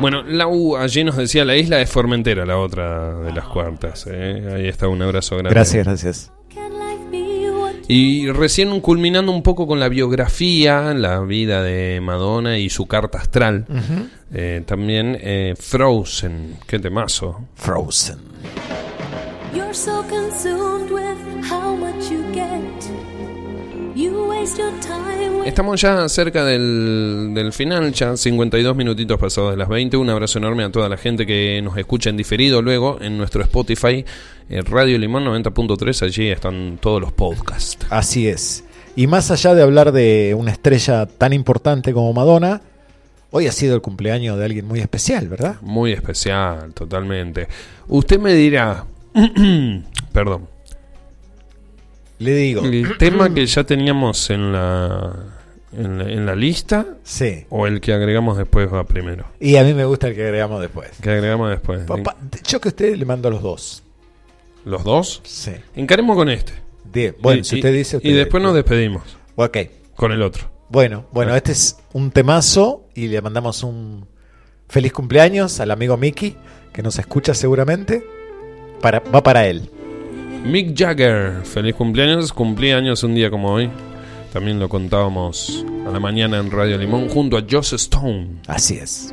Bueno, la U allí nos decía la isla de Formentera, la otra de las cuartas. ¿eh? Ahí está, un abrazo grande. Gracias, gracias. Y recién culminando un poco con la biografía, la vida de Madonna y su carta astral. Uh -huh. eh, también eh, Frozen, qué temazo. Frozen. You're so consumed with Estamos ya cerca del, del final, ya 52 minutitos pasados de las 20. Un abrazo enorme a toda la gente que nos escucha en diferido luego en nuestro Spotify, eh, Radio Limón 90.3. Allí están todos los podcasts. Así es. Y más allá de hablar de una estrella tan importante como Madonna, hoy ha sido el cumpleaños de alguien muy especial, ¿verdad? Muy especial, totalmente. Usted me dirá, *clears throat* perdón, Le digo. el *clears throat* tema que ya teníamos en la, en la, en la lista Sí. o el que agregamos después va primero. Y a mí me gusta el que agregamos después. Que agregamos después. Papá, yo que a usted le mando a los dos. ¿Los dos? Sí. Encaremos con este. Die- Bueno, Y- si y- usted dice. Y usted- después nos despedimos Ok. con el otro. Bueno, bueno, este es un temazo y le mandamos un feliz cumpleaños al amigo Mickey, que nos escucha seguramente. Para, va para él. Mick Jagger, feliz cumpleaños. Cumplí años un día como hoy. También lo contábamos a la mañana en Radio Limón junto a Joss Stone. Así es.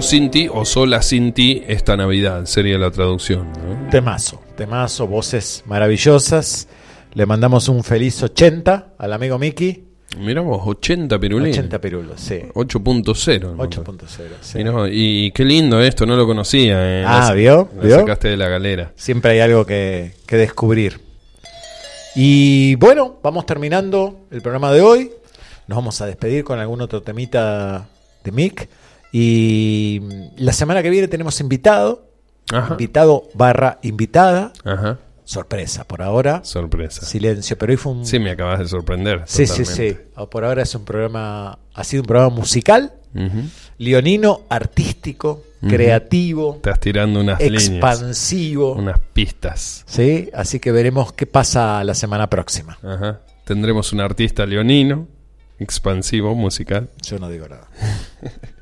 Solo sin ti o sola sin ti esta Navidad sería la traducción. ¿no? Temazo, temazo, voces maravillosas. Le mandamos un feliz 80 al amigo Mickey. Mirá vos, 80 pirulines. 80 pirulos, sí. 8.0. ¿no? 8.0. sí. Mirá vos, y qué lindo esto, no lo conocía. eh. Ah, La- ¿vio? la ¿Vio? sacaste de la galera. Siempre hay algo que, que descubrir. Y bueno, vamos terminando el programa de hoy. Nos vamos a despedir con algún otro temita de Mick. Y la semana que viene tenemos invitado. Ajá. Invitado barra invitada. Ajá. Sorpresa, por ahora. Sorpresa. Silencio, pero hoy fue un... Sí, me acabas de sorprender. Sí, sí, totalmente. sí. Ah, Por ahora es un programa, ha sido un programa musical, leonino, artístico, Ujú. creativo, Estás tirando unas líneas, expansivo. unas pistas. ¿sí? Así que veremos qué pasa la semana próxima. Ajá. Tendremos un artista leonino, expansivo, musical. Yo no digo nada. *laughs*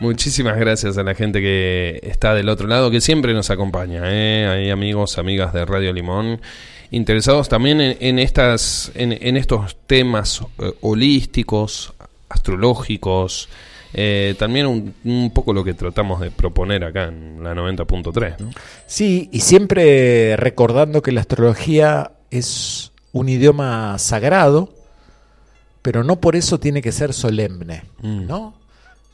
Muchísimas gracias a la gente que está del otro lado, que siempre nos acompaña. ¿eh? Hay amigos, amigas de Radio Limón, interesados también en, en estas, en, en estos temas eh, holísticos, astrológicos. eh, también un, un poco lo que tratamos de proponer acá en la 90.3. ¿no? Sí, y siempre recordando que la astrología es un idioma sagrado, pero no por eso tiene que ser solemne, Mm. ¿no?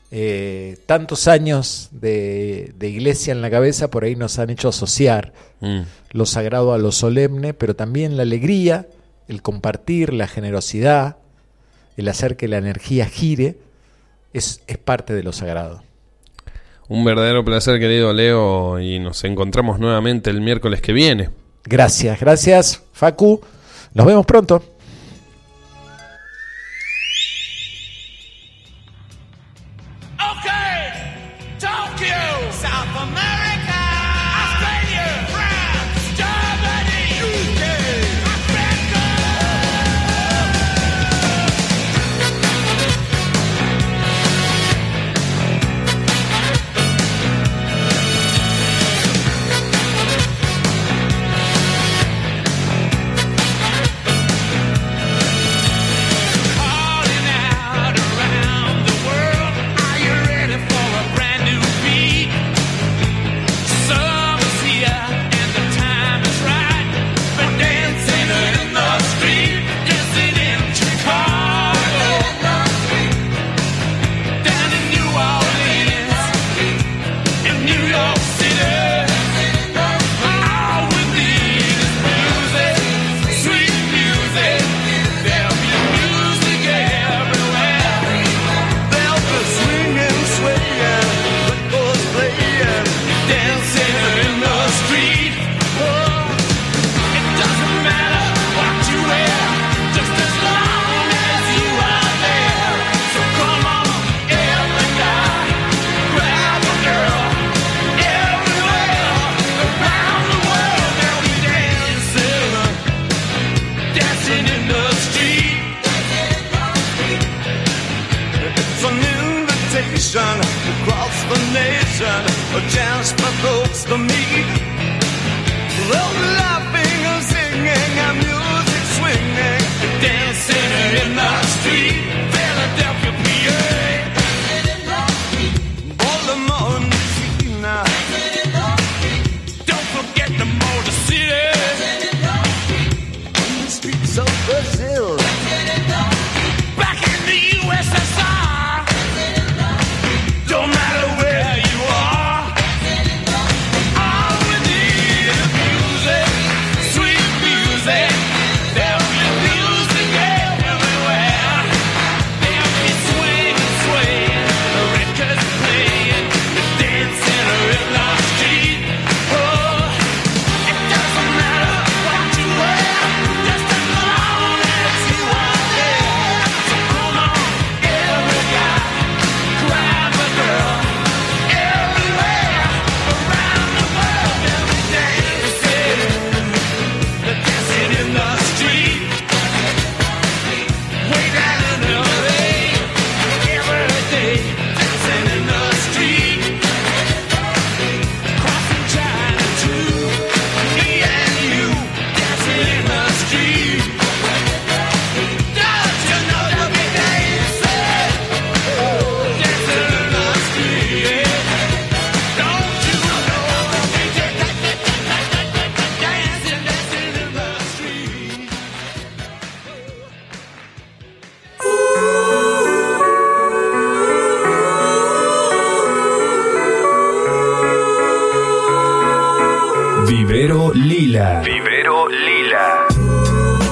Eh, tantos años de, de iglesia en la cabeza por ahí nos han hecho asociar Mm. lo sagrado a lo solemne, pero también la alegría, el compartir, la generosidad, el hacer que la energía gire, es, es parte de lo sagrado. Un verdadero placer, querido Leo, y nos encontramos nuevamente el miércoles que viene. Gracias, gracias, Facu. Nos vemos pronto.